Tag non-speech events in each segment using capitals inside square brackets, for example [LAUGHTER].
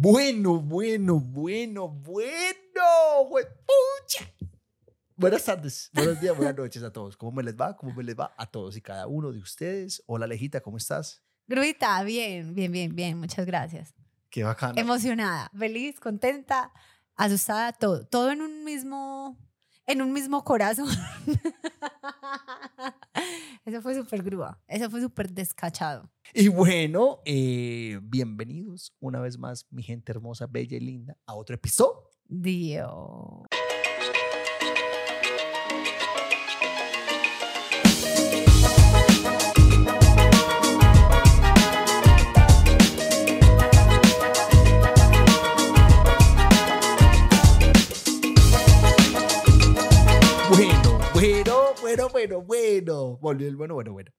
Bueno, bueno, bueno, bueno. ¡Pucha! Buenas tardes, buenos días, buenas noches a todos. ¿Cómo me les va? ¿Cómo me les va a todos y cada uno de ustedes? Hola, Alejita, ¿cómo estás? Gruita, bien, bien, bien, bien. Muchas gracias. Qué bacana. Emocionada, feliz, contenta, asustada, todo. Todo en un mismo, en un mismo corazón. [LAUGHS] Eso fue súper grúa. Eso fue súper descachado. Y bueno, eh, bienvenidos una vez más, mi gente hermosa, bella y linda, a otro episodio. Dios. Bueno, [LAUGHS] bueno, bueno. Volvió el bueno, bueno, bueno.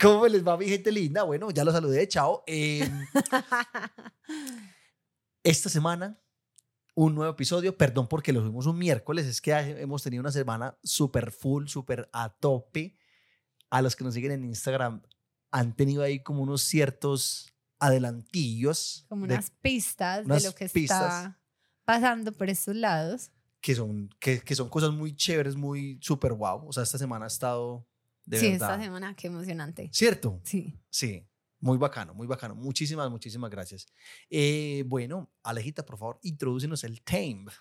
¿Cómo les va mi gente linda? Bueno, ya lo saludé, chao. Eh, [LAUGHS] esta semana, un nuevo episodio. Perdón porque lo subimos un miércoles, es que hemos tenido una semana súper full, súper a tope. A los que nos siguen en Instagram han tenido ahí como unos ciertos adelantillos. Como de- unas pistas unas de lo que pistas. está pasando por estos lados. Que son, que, que son cosas muy chéveres, muy súper wow. O sea, esta semana ha estado de sí, verdad. esta semana, qué emocionante. ¿Cierto? Sí. Sí, muy bacano, muy bacano. Muchísimas, muchísimas gracias. Eh, bueno, Alejita, por favor, introdúcenos el tema.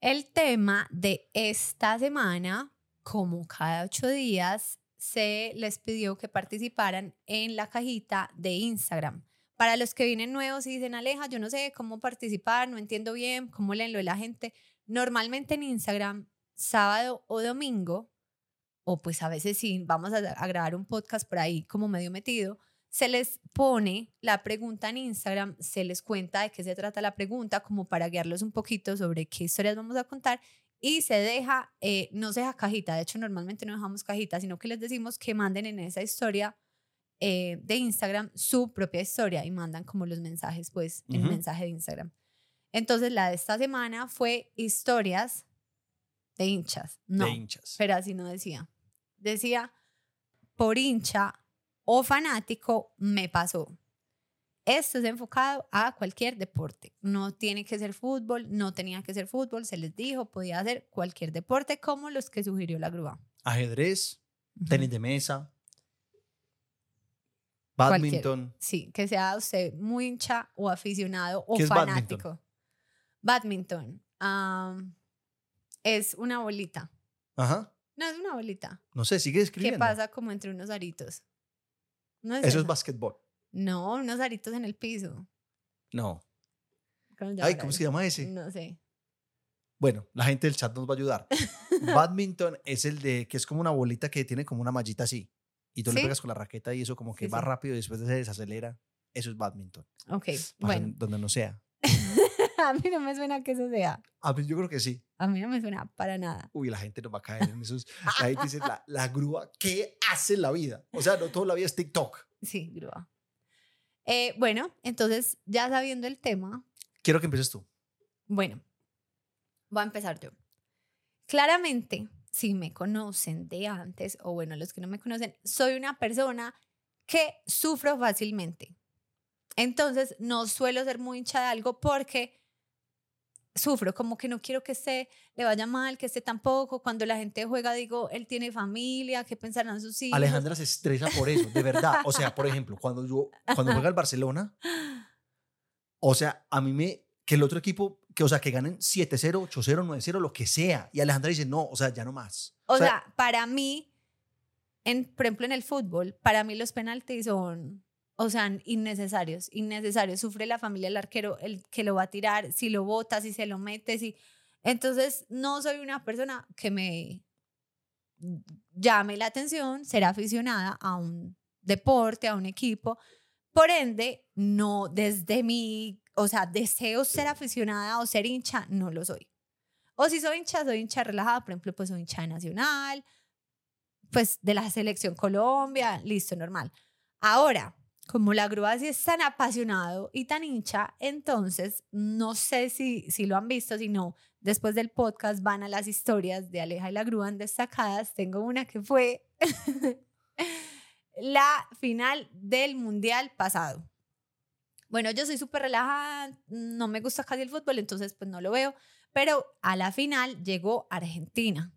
El tema de esta semana, como cada ocho días, se les pidió que participaran en la cajita de Instagram. Para los que vienen nuevos y dicen, Aleja, yo no sé cómo participar, no entiendo bien, cómo leen lo de la gente. Normalmente en Instagram, sábado o domingo, o pues a veces sí, vamos a, a grabar un podcast por ahí como medio metido, se les pone la pregunta en Instagram, se les cuenta de qué se trata la pregunta, como para guiarlos un poquito sobre qué historias vamos a contar, y se deja, eh, no se deja cajita, de hecho normalmente no dejamos cajita, sino que les decimos que manden en esa historia eh, de Instagram su propia historia y mandan como los mensajes, pues, en el mensaje de Instagram. Entonces la de esta semana fue historias de hinchas, no, de hinchas. pero así no decía. Decía, por hincha o fanático me pasó. Esto es enfocado a cualquier deporte. No tiene que ser fútbol, no tenía que ser fútbol, se les dijo, podía ser cualquier deporte como los que sugirió la grúa. Ajedrez, tenis de mesa, Cualquier. badminton. Sí, que sea usted muy hincha o aficionado o ¿Qué es fanático. Badminton. am, es una bolita. Ajá. No es una bolita. No sé, sigue ¿Qué escribiendo. pasa como entre unos aritos? No es Eso es eso. básquetbol. No, unos aritos en el piso. No. ¿Cómo Ay, ¿cómo se llama ese? No sé. Bueno, la gente del chat nos va a ayudar. [LAUGHS] Badminton es el de que es como una bolita que tiene como una mallita así. Y tú le pegas con la raqueta y eso como que Sí, va sí. rápido y después se desacelera. Eso es badminton. Ok, bueno. en Donde no sea. [LAUGHS] [LAUGHS] a mí no me suena que eso sea. Ah, pues yo creo que sí. A mí no me suena para nada. Uy, la gente nos va a caer en esos. La gente dice, la, la grúa, ¿qué hace la vida? O sea, no toda la vida es TikTok. Sí, grúa. Eh, bueno, entonces, ya sabiendo el tema, Quiero que empieces tú. bueno, voy a empezar yo. Claramente, si me conocen de antes, o bueno, los que no me conocen, soy una persona que sufro fácilmente. Entonces, no suelo ser muy hincha de algo porque sufro, como que no quiero que esté, le vaya mal, que esté tampoco. Cuando la gente juega, digo, él tiene familia, ¿qué pensarán sus hijos? Alejandra se estresa por eso, de verdad. O sea, por ejemplo, cuando yo, cuando juega el Barcelona, o sea, a mí me, que el otro equipo, que, o sea, que ganen 7-0, 8-0, 9-0, lo que sea. Y Alejandra dice, no, o sea, ya no más. O sea, para mí, en, por ejemplo, en el fútbol, para mí los penaltis son, o sea, innecesarios, innecesarios. Sufre la familia del arquero, el que lo va a tirar, si lo bota, si se lo mete, si... Entonces, no soy una persona que me llame la atención ser aficionada a un deporte, a un equipo. Por ende, no desde mi, o sea, deseo ser aficionada o ser hincha, no lo soy. O si soy hincha, soy hincha relajada, por ejemplo, pues soy hincha de Nacional, pues de la selección Colombia, listo, normal. Ahora, como la grúa sí es tan apasionado y tan hincha, entonces no sé si, si lo han visto, si no, después del podcast van a las historias de Aleja y la grúa en destacadas. Tengo una que fue [LAUGHS] la final del mundial pasado. Bueno, yo soy súper relajada, no me gusta casi el fútbol, entonces pues no lo veo. Pero a la final llegó Argentina.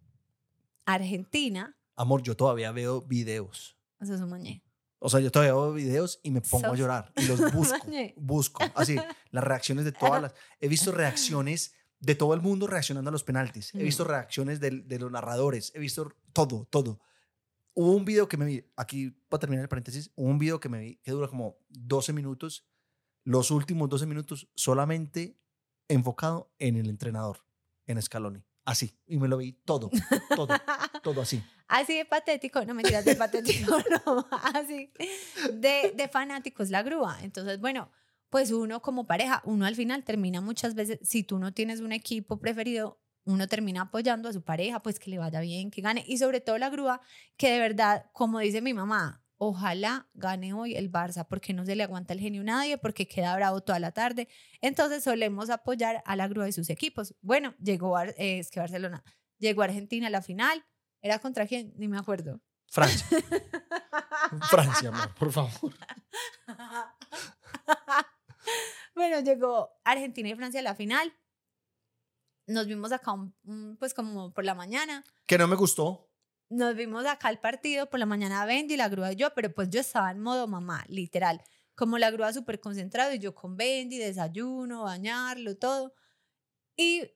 Argentina. Amor, yo todavía veo videos. Eso es un mañé. O sea, yo todavía veo videos y me pongo a llorar. Y los [LAUGHS] busco. busco. Así, las reacciones de [LAUGHS] todas las. He visto reacciones de todo el mundo reaccionando a los penaltis. He visto Mm. reacciones del- de, los narradores. He visto todo, todo. Hubo un video que me vi, aquí para terminar el paréntesis, hubo un video que me vi que dura como 12 minutos. Los últimos 12 minutos solamente enfocado en el entrenador, en Scaloni. Así. Y me lo vi todo, todo, todo así. [LAUGHS] Así de patético, no mentiras de patético, [LAUGHS] así de, de fanáticos la grúa. Entonces, bueno, pues uno como pareja, uno al final termina muchas veces, si tú no tienes un equipo preferido, uno termina apoyando a su pareja, pues que le vaya bien, que gane. Y sobre todo la grúa, que de verdad, como dice mi mamá, ojalá gane hoy el Barça, porque no se le aguanta el genio a nadie, porque queda bravo toda la tarde. Entonces solemos apoyar a la grúa de sus equipos. Bueno, llegó, eh, es que Barcelona, llegó Argentina a la final. ¿Era contra quién? Ni me acuerdo. Francia. [LAUGHS] Francia, amor, por favor. [LAUGHS] bueno, llegó Argentina y Francia a la final. Nos vimos acá, un- pues como por la mañana. Que no me gustó. Nos vimos acá el partido por la mañana Benji, la grúa y yo, pero pues yo estaba en modo mamá, literal. Como la grúa súper concentrado y yo con Benji, desayuno, bañarlo, todo. Y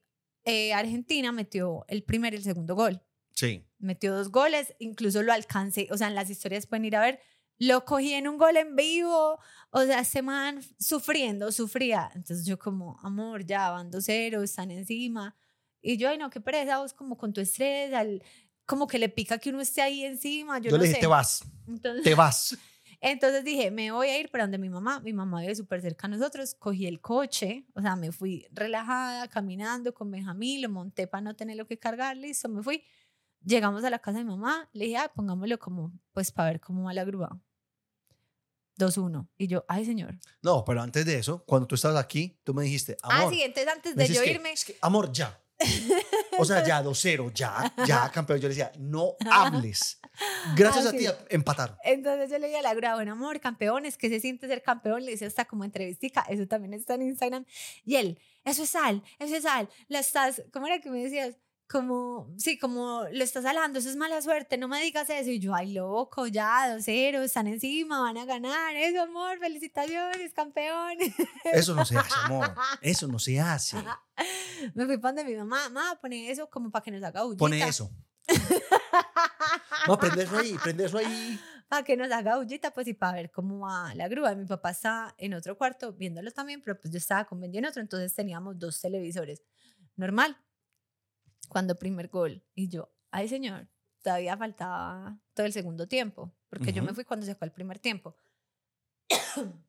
eh, Argentina metió el primer y el segundo gol. Sí. metió dos goles, incluso lo alcancé, o sea, en las historias pueden ir a ver, lo cogí en un gol en vivo, o sea, este man sufriendo, sufría, entonces yo como, amor, ya van 2-0, están encima, y yo, ay no, qué pereza, vos como con tu estrés, al- como que le pica que uno esté ahí encima, yo, Yo, no le dije, sé. te vas, Entonces, te vas. [LAUGHS] entonces dije, me voy a ir para donde mi mamá. Mi mamá vive súper cerca a nosotros. Cogí el coche, o sea, me fui relajada, caminando con Benjamín, lo monté para no tener lo que cargar, listo, me fui. Llegamos a la casa de mi mamá, le dije, ah, pongámoslo como, pues para ver cómo va la grúa. 2-1. Y yo, ay, señor. No, pero antes de eso, cuando tú estabas aquí, tú me dijiste, amor. ah, sí, entonces antes de yo que- irme, es que, amor, ya. O sea, ya, 2-0, ya, ya, [LAUGHS] campeón. Yo le decía, no [LAUGHS] hables. Gracias Ah, a ti sí. empataron. Entonces yo le dije a la grúa, bueno, amor, campeones, ¿qué se siente ser campeón? Le hice hasta como entrevistica, eso también está en Instagram. Y él, eso es sal, eso es sal, la estás, ¿cómo era que me decías? Como, sí, como lo estás alando, eso es mala suerte, no me digas eso. Y yo, ay, loco, ya, dos cero, están encima, van a ganar, eso, amor, felicitaciones, campeón. Eso no se hace, amor. [LAUGHS] Eso no se hace. [LAUGHS] me fui para donde mi mamá, mamá, pone eso como para que nos haga bullita. Pone eso. No, prende eso ahí, prende eso ahí. [LAUGHS] para que nos haga bullita, pues y para ver cómo va la grúa. Mi papá está en otro cuarto viéndolo también, pero pues yo estaba con Benji en otro, entonces teníamos dos televisores. Normal. Cuando primer gol. Y yo, ay señor, todavía faltaba todo el segundo tiempo, porque yo me fui cuando se fue el primer tiempo. [COUGHS]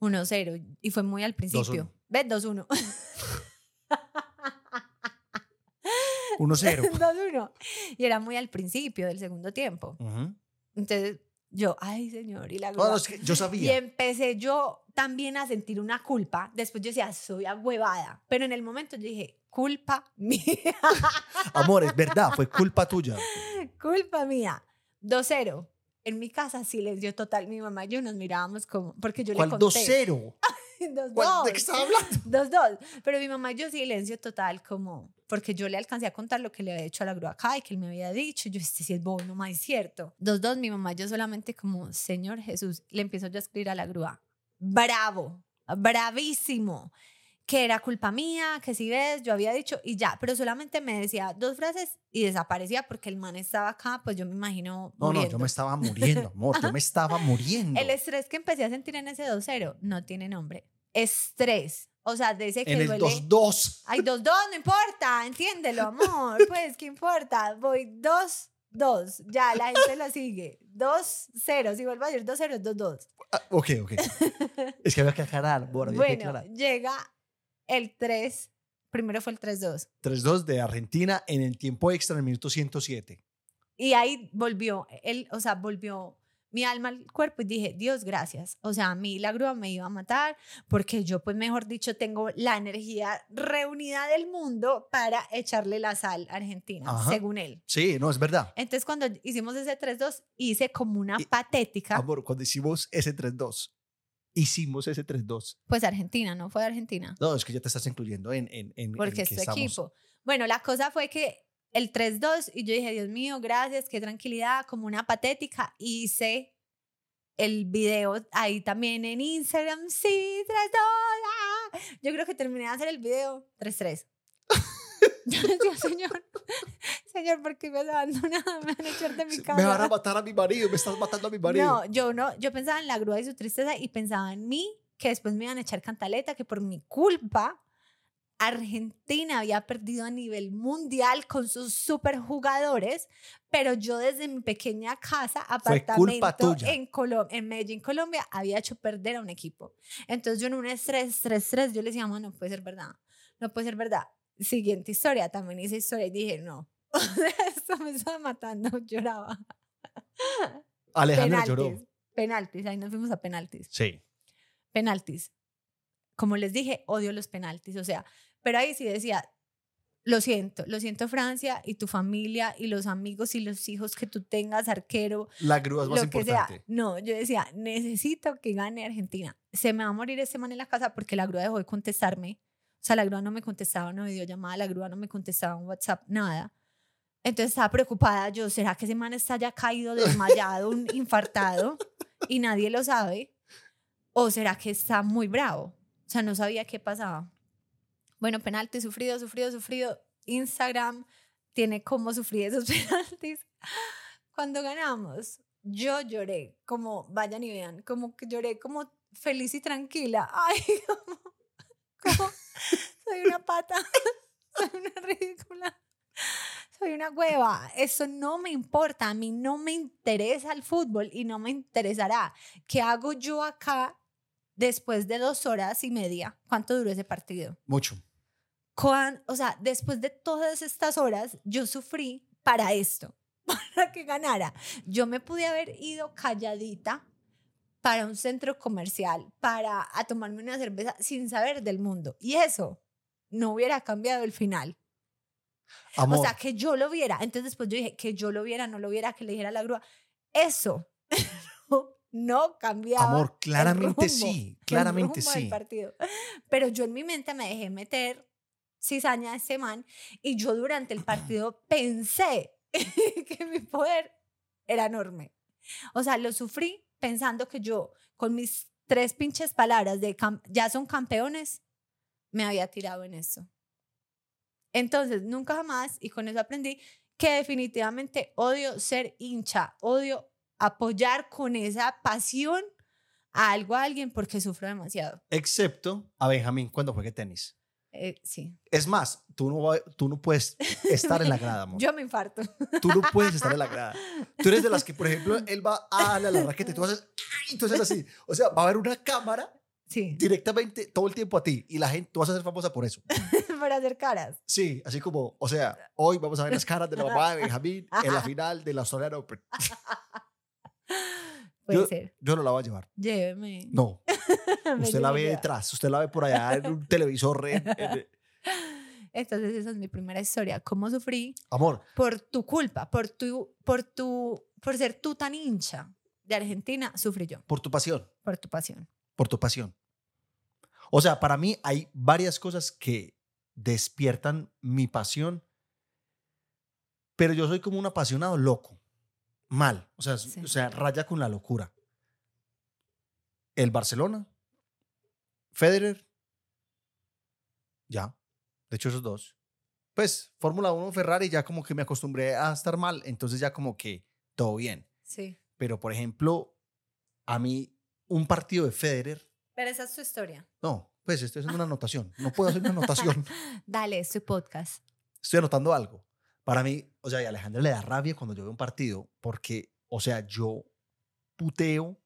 1-0 y fue muy al principio. 2-1. ¿Ves? 2-1. 1-0. 2-1. Y era muy al principio del segundo tiempo. Ujú. Entonces yo, ay señor, y la grúa. no, es que yo Y sabía. empecé yo también a sentir una culpa. Después yo decía, soy ahuevada. Pero en el momento yo dije, culpa [LAUGHS] mía, Amor, es verdad, fue culpa tuya. [LAUGHS] culpa mía. 2-0. En mi casa, silencio total. Mi mamá y yo nos mirábamos como, porque yo ¿Cuál le conté. 2-0? [LAUGHS] ¿Cuál- ¿De qué 2-2. estaba hablando? [LAUGHS] 2-2. Pero mi mamá y yo silencio total, como, porque yo le alcancé a contar lo que le había hecho a la grúa acá y que él me había dicho. Yo, este sí es bobo, no más es cierto. 2-2, mi mamá y yo solamente como, Señor Jesús, le empiezo yo a escribir a la grúa. Bravo, bravísimo. Que era culpa mía, que si ves, yo había dicho y ya, pero solamente me decía dos frases y desaparecía porque el man estaba acá, pues yo me imagino. No, no, muriendo. yo me estaba muriendo, amor. Yo me [LAUGHS] estaba muriendo. El estrés que empecé a sentir en ese 2-0 no tiene nombre. Estrés. O sea, ese que En el duele. 2-2. Ay, 2-2, no importa, entiéndelo, amor. [LAUGHS] Pues, ¿qué importa? Voy 2-2. Ya, la gente lo sigue. 2-0. Si vuelvo a decir 2-0, es 2-2. Ah, ok, ok. [LAUGHS] Es que había que aclarar, había que Bueno, aclarar. llega el 3. Primero fue el 3-2. 3-2 de Argentina en el tiempo extra en el minuto 107. Y ahí volvió, él, o sea, volvió mi alma al cuerpo y dije, Dios, gracias. O sea, a mí la grúa me iba a matar porque yo, pues, mejor dicho, tengo la energía reunida del mundo para echarle la sal a Argentina, Ajá. según él. Sí, no, es verdad. Entonces, cuando hicimos ese 3-2, hice como una Y- patética. Amor, cuando hicimos ese 3-2, hicimos ese 3-2? Pues Argentina, ¿no? Fue Argentina. No, es que ya te estás incluyendo en, en, en, en Porque es que tu estamos- equipo. Bueno, la cosa fue que el 3-2 y yo dije, Dios mío, gracias, qué tranquilidad, como una patética. Hice el video ahí también en Instagram, sí, 3-2. ah. Yo creo que terminé de hacer el video 3-3. [LAUGHS] Yo decía, señor, señor, ¿por qué me has abandonado? Me van a echar de mi casa. Me van a matar a mi marido, me estás matando a mi marido. No, yo no, yo pensaba en la grúa y su tristeza y pensaba en mí, que después me iban a echar cantaleta, que por mi culpa Argentina había perdido a nivel mundial con sus superjugadores, pero yo desde mi pequeña casa, apartamento en, Colom en Medellín, Colombia, había hecho perder a un equipo. Entonces yo en un estrés, estrés, estrés, yo le decía, "Mamá, no puede ser verdad, no puede ser verdad. Siguiente historia, también hice historia y dije, no, [LAUGHS] esto me estaba matando, [LAUGHS] lloraba. Alejandro lloró. Penaltis, ahí nos fuimos a penaltis. Sí. Penaltis. Como les dije, odio los penaltis, o sea, pero ahí sí decía, lo siento, lo siento Francia y tu familia y los amigos y los hijos que tú tengas, arquero, La grúa es más lo que importante. sea. No, yo decía, necesito que gane Argentina. Se me va a morir ese man en la casa porque la grúa dejó de contestarme. O sea, la grúa no me contestaba una videollamada, la grúa no me contestaba un WhatsApp, nada. Entonces estaba preocupada yo, ¿será que ese man está ya caído, desmayado, un [LAUGHS] infartado y nadie lo sabe? ¿O será que está muy bravo? O sea, no sabía qué pasaba. Bueno, penalti, sufrido, sufrido, sufrido. Instagram tiene cómo sufrir esos [LAUGHS] penaltis. Cuando ganamos, yo lloré, como, vayan y vean, como que lloré como feliz y tranquila. [LAUGHS] Ay, como, como [LAUGHS] soy una pata, [LAUGHS] soy una ridícula, soy una hueva. Eso no me importa, a mí no me interesa el fútbol y no me interesará. ¿Qué hago yo acá después de dos horas y media? ¿Cuánto duró ese partido? Mucho. Cuan- o sea, después de todas estas horas, yo sufrí para esto, [LAUGHS] para que ganara. Yo me pude haber ido calladita para un centro comercial, para a tomarme una cerveza sin saber del mundo. Y eso no hubiera cambiado el final. Amor. O sea, que yo lo viera. Entonces después yo dije, que yo lo viera, no lo viera, que le dijera a la grúa. Eso [LAUGHS] no, no cambiaba. Amor, el claramente rumbo, sí, [LAUGHS] el claramente rumbo del sí. partido. Pero yo en mi mente me dejé meter cizaña a ese man y yo durante el partido pensé [LAUGHS] que mi poder era enorme. O sea, lo sufrí pensando que yo, con mis tres pinches palabras de ya son campeones, me había tirado en eso. Entonces, nunca jamás, y con eso aprendí que definitivamente odio ser hincha, odio apoyar con esa pasión a algo a alguien porque sufro demasiado. Excepto a Benjamín cuando juegue tenis. Eh, sí. Es más, tú no, tú no puedes estar en la grada, amor. [LAUGHS] Yo me infarto. Tú no puedes estar en la grada. Tú eres de las que, por ejemplo, [LAUGHS] él va a darle a la raqueta y tú haces, haces así. O sea, va a haber una cámara Sí. directamente todo el tiempo a ti y la gente, tú vas a ser famosa por eso. [LAUGHS] Para hacer caras. Sí, así como, o sea, hoy vamos a ver las caras de la mamá de Benjamín en la final de la Australian Open. Puede Yo- ser. Yo no la voy a llevar. Lléveme. No, [LAUGHS] usted la ve detrás, usted la ve por allá en un televisor. en- en- [LAUGHS] Entonces, esa es mi primera historia. ¿Cómo sufrí? Amor, Por tu culpa, por tu, por tu, por ser tú tan hincha de Argentina, sufrí yo. por tu pasión. Por tu pasión. por tu pasión. O sea, para mí hay varias cosas que despiertan mi pasión, pero yo soy como un apasionado loco, mal, o sea, Sí. o sea, raya con la locura. El Barcelona, Federer, ya, de hecho esos dos. Pues Fórmula 1, Ferrari, ya como que me acostumbré a estar mal, entonces ya como que todo bien. Sí. Pero por ejemplo, a mí un partido de Federer Pero esa es tu historia. no, pues estoy haciendo una anotación. No puedo hacer una [LAUGHS] anotación. Dale, es tu podcast. Estoy anotando algo. Para mí, o sea, y a Alejandro le da rabia cuando yo veo un partido porque, o sea, yo puteo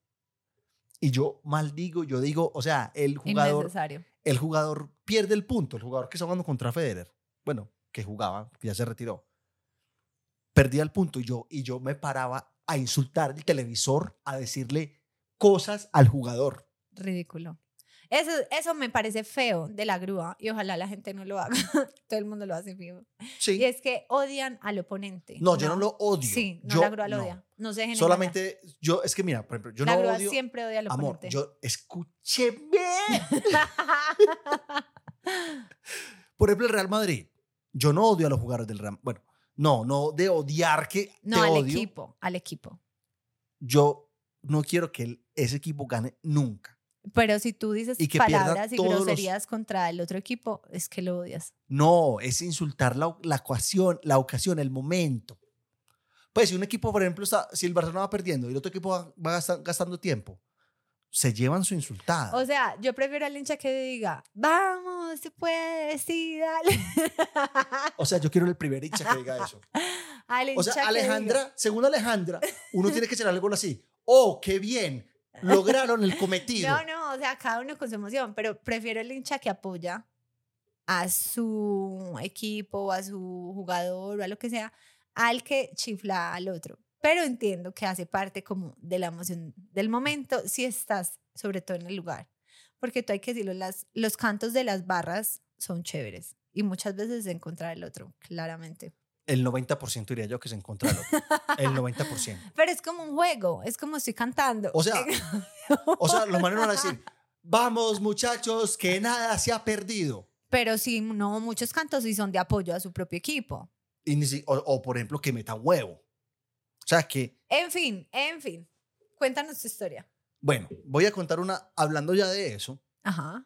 y yo maldigo, yo digo, o sea, el jugador, Innecesario. el jugador pierde el punto, el jugador que está jugando contra Federer, bueno, que jugaba, que ya se retiró, perdía el punto y yo, y yo me paraba a insultar el televisor, a decirle cosas al jugador. Ridículo. Eso, eso me parece feo de la grúa y ojalá la gente no lo haga. [LAUGHS] Todo el mundo lo hace feo. Sí. Y es que odian al oponente. No, yo no lo odio. Sí, no, Yo la grúa lo no. odia. No se genera. Solamente yo, es que mira, por ejemplo, yo la no grúa odio. siempre odia al Amor, oponente. yo escúcheme. [LAUGHS] Por ejemplo, el Real Madrid. Yo no odio a los jugadores del Real Bueno, no, no de odiar que no, te al odio. equipo, al equipo. Yo no quiero que ese equipo gane nunca. Pero si tú dices Y palabras y todos los- groserías contra el otro equipo, es que lo odias. No, es insultar la, la ocasión, la ocasión, el momento. Pues si un equipo, por ejemplo, está, si el Barcelona va perdiendo y el otro equipo va, va gasta- gastando tiempo, se llevan su insultada. O sea, yo prefiero al hincha que diga, vamos, se puede, sí, dale. [LAUGHS] O sea, yo quiero el primer hincha que diga eso. [LAUGHS] al O sea, Alejandra, según Alejandra, uno tiene que ser algo así. Oh, qué bien, lograron el [LAUGHS] cometido. No, no, o sea, cada uno con su emoción, pero prefiero el hincha que apoya a su equipo, a su jugador o a lo que sea, al que chifla al otro. Pero entiendo que hace parte como de la emoción del momento si estás sobre todo en el lugar. Porque tú hay que decirlo, las, los cantos de las barras son chéveres y muchas veces es encontrar el otro, claramente. El 90% diría yo que se encuentra el otro. El 90%. Pero es como un juego, es como estoy cantando. O sea, [LAUGHS] O sea, los manes no van a decir, vamos muchachos, que nada se ha perdido. Pero sí, no, muchos cantos sí son de apoyo a su propio equipo. Y ni si- o, o, por ejemplo, que metan huevo. O sea, que, En fin, en fin. Cuéntanos tu historia. bueno, voy a contar una, hablando ya de eso. Ajá.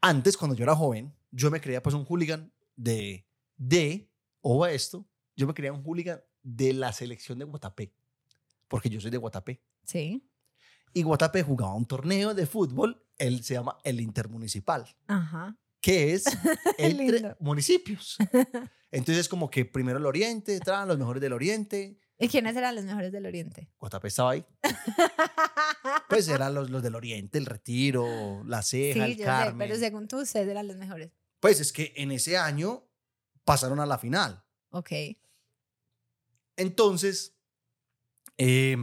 Antes, cuando yo era joven, yo me creía pues un hooligan de, de, o esto, yo me creía un hooligan de la selección de Guatapé, porque yo soy de Guatapé. Sí. Y Guatapé jugaba un torneo de fútbol, él se llama el Intermunicipal, Ajá. que es [LAUGHS] entre municipios. Entonces, como que primero el Oriente, traen los mejores del Oriente, ¿Y quiénes eran los mejores del Oriente? Guatapé estaba ahí. [LAUGHS] Pues eran los, los del Oriente, el Retiro, la Ceja, sí, el yo sé, Carmen. pero según tú, ustedes eran los mejores. Pues es que en ese año pasaron a la final. Ok. Entonces, eh,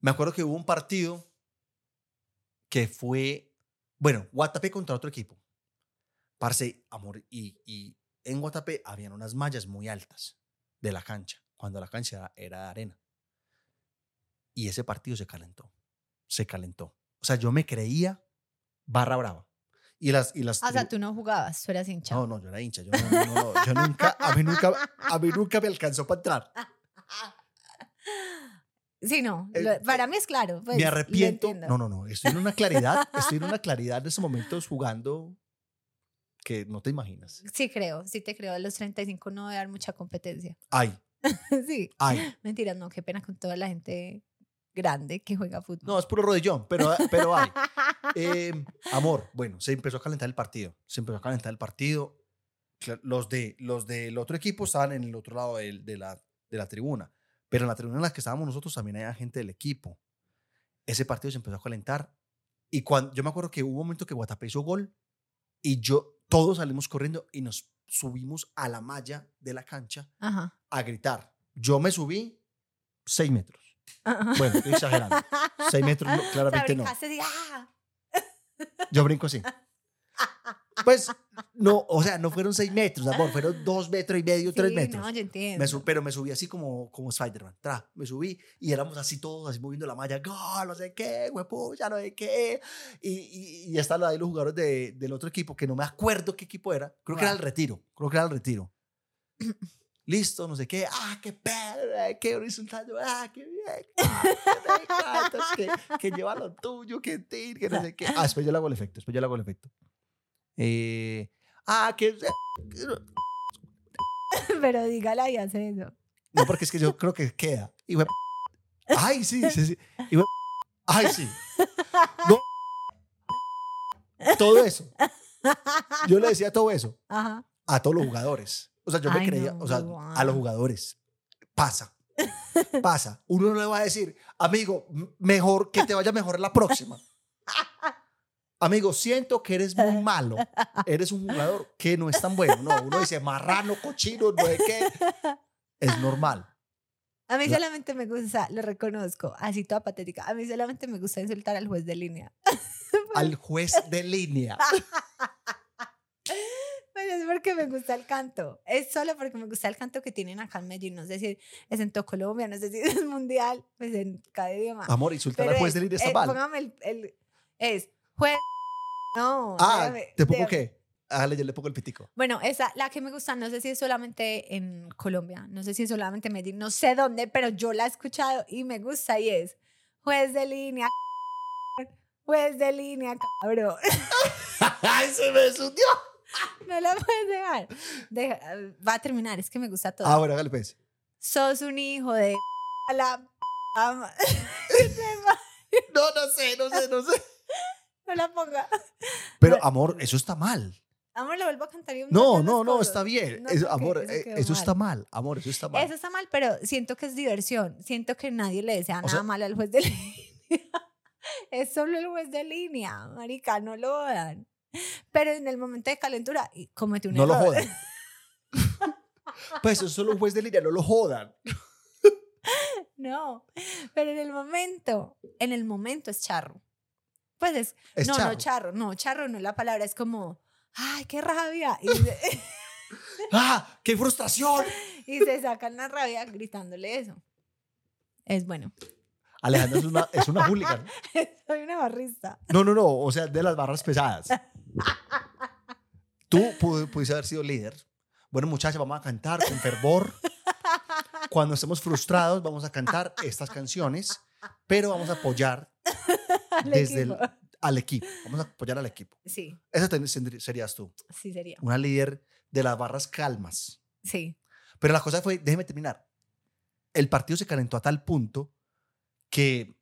me acuerdo que hubo un partido que fue, bueno, Guatapé contra otro equipo. Parce, amor, y, y en Guatapé habían unas mallas muy altas de la cancha, cuando la cancha era, era de arena. Y ese partido se calentó, se calentó. O sea, yo me creía barra brava. Y las, y las Ah, o sea, tú no jugabas, tú eras hincha. no, no, yo era hincha. Yo, no- no- no, yo [LAUGHS] nunca, a mí nunca, a mí nunca me alcanzó para entrar. [LAUGHS] Sí, no. Eh, para mí es claro. pues, me lo arrepiento. No, no, no. Estoy en una claridad, [LAUGHS] estoy en una claridad en estos momentos jugando que no te imaginas. Sí, creo, sí te creo. A los 35 no debe dar mucha competencia. Ay, sí. ay. Mentiras, no, qué pena con toda la gente grande que juega fútbol. No, es puro rodillón, pero, [LAUGHS] pero hay. Eh, amor, bueno, se empezó a calentar el partido. Se empezó a calentar el partido. Los, de, los del otro equipo estaban en el otro lado de, la, de la tribuna. Pero en la tribuna en la que estábamos nosotros también había gente del equipo. Ese partido se empezó a calentar. Y cuando, yo me acuerdo que hubo un momento que Guatapé hizo gol y yo, todos salimos corriendo y nos subimos a la malla de la cancha Ajá. a gritar. Yo me subí seis metros. Bueno, estoy exagerando. Seis metros, no, claramente no. ¡ah! Yo brinco así. Pues, no, o sea, no fueron seis metros, amor, fueron dos metros y medio, tres Sí, metros. No, yo entiendo. Me su- pero me subí así como, como Spider-Man. tra, Me subí y éramos así todos, así moviendo la malla. ¡Gol! No sé qué, huepucha, no sé qué. Y, y, y estaban ahí los jugadores de- del otro equipo, que no me acuerdo qué equipo era. Creo que era el Wow. Retiro. Creo que era el Retiro. Listo, no sé qué. ¡Ah, qué eh, ¡Qué resultado! ¡Ah, qué bien! ah, que, que lleva lo tuyo, que tir, que no sé qué. Ah, después yo le hago el efecto. Después yo le hago el efecto. Eh, ah, que... [LAUGHS] Pero dígala y hace eso. No, porque es que yo creo que queda. Y fue- Ay, sí, sí, sí. Y fue- Ay, sí. No. Todo eso. Yo le decía todo eso Ajá. a todos los jugadores. O sea, yo me Ay, creía, no, o sea, a los jugadores. Pasa. [LAUGHS] Pasa. Uno no le va a decir, amigo, mejor que te vaya mejor la próxima. [LAUGHS] Amigo, siento que eres muy malo. Eres un jugador que no es tan bueno. No, uno dice marrano, cochino, no sé qué. Es normal. A mí La- solamente me gusta, lo reconozco, así toda patética. A mí solamente me gusta insultar al juez de línea. [LAUGHS] Al juez de línea. Es porque me gusta el canto. Es solo porque me gusta el canto que tienen acá en Medellín. No sé si es en todo Colombia, no sé si [LAUGHS] es mundial, pues en cada idioma. Amor, insultar al juez es- de línea está eh, mal. Póngame el, el- Es juez. No. Ah, déjame- ¿te pongo déjame- qué? Hágale, yo le pongo el pitico. Bueno, esa, la que me gusta, no sé si es solamente en Colombia, no sé si es solamente en Medellín, no sé dónde, pero yo la he escuchado y me gusta y es juez de línea, [LAUGHS] juez de línea, cabrón. [LAUGHS] ¡Ay, se me subió! [LAUGHS] No la puedes dejar. Deja- va a terminar, es que me gusta todo. Ah, bueno, hágale pues. Sos un hijo de [LAUGHS] a la. [LAUGHS] No, no sé, no sé, no sé. no la ponga. Pero, amor, eso está mal. Amor, lo vuelvo a cantar y un No, no, no, está bien. No, Eso, amor, eso eh, quedó eso mal. está mal. Amor, eso está mal. Eso está mal, pero siento que es diversión. Siento que nadie le desea nada sea- mal al juez de línea. es solo el juez de línea, marica, no lo dan. [LAUGHS] Pero en el momento de calentura, comete un no lo error. jodan. [LAUGHS] pues eso es solo un juez de línea, no lo jodan. [LAUGHS] No, pero en el momento, en el momento es charro. Pues es, Es no, charro. no charro, no, charro no es la palabra, es como, ay, qué rabia. Y se, ¡Ah! ¡Qué frustración! y se sacan la rabia gritándole eso. Es bueno. Alejandra es una, es una hooligan. Soy una barrista. No, no, no. O sea, de las barras pesadas. Tú pu- pudiste haber sido líder. Bueno, muchachas, vamos a cantar con fervor. Cuando estemos frustrados, vamos a cantar estas canciones, pero vamos a apoyar al desde el, equipo. al equipo. Vamos a apoyar al equipo. Sí, Esa serías tú, sí sería. una líder de las barras calmas. Sí. Pero la cosa fue, déjeme terminar. El partido se calentó a tal punto que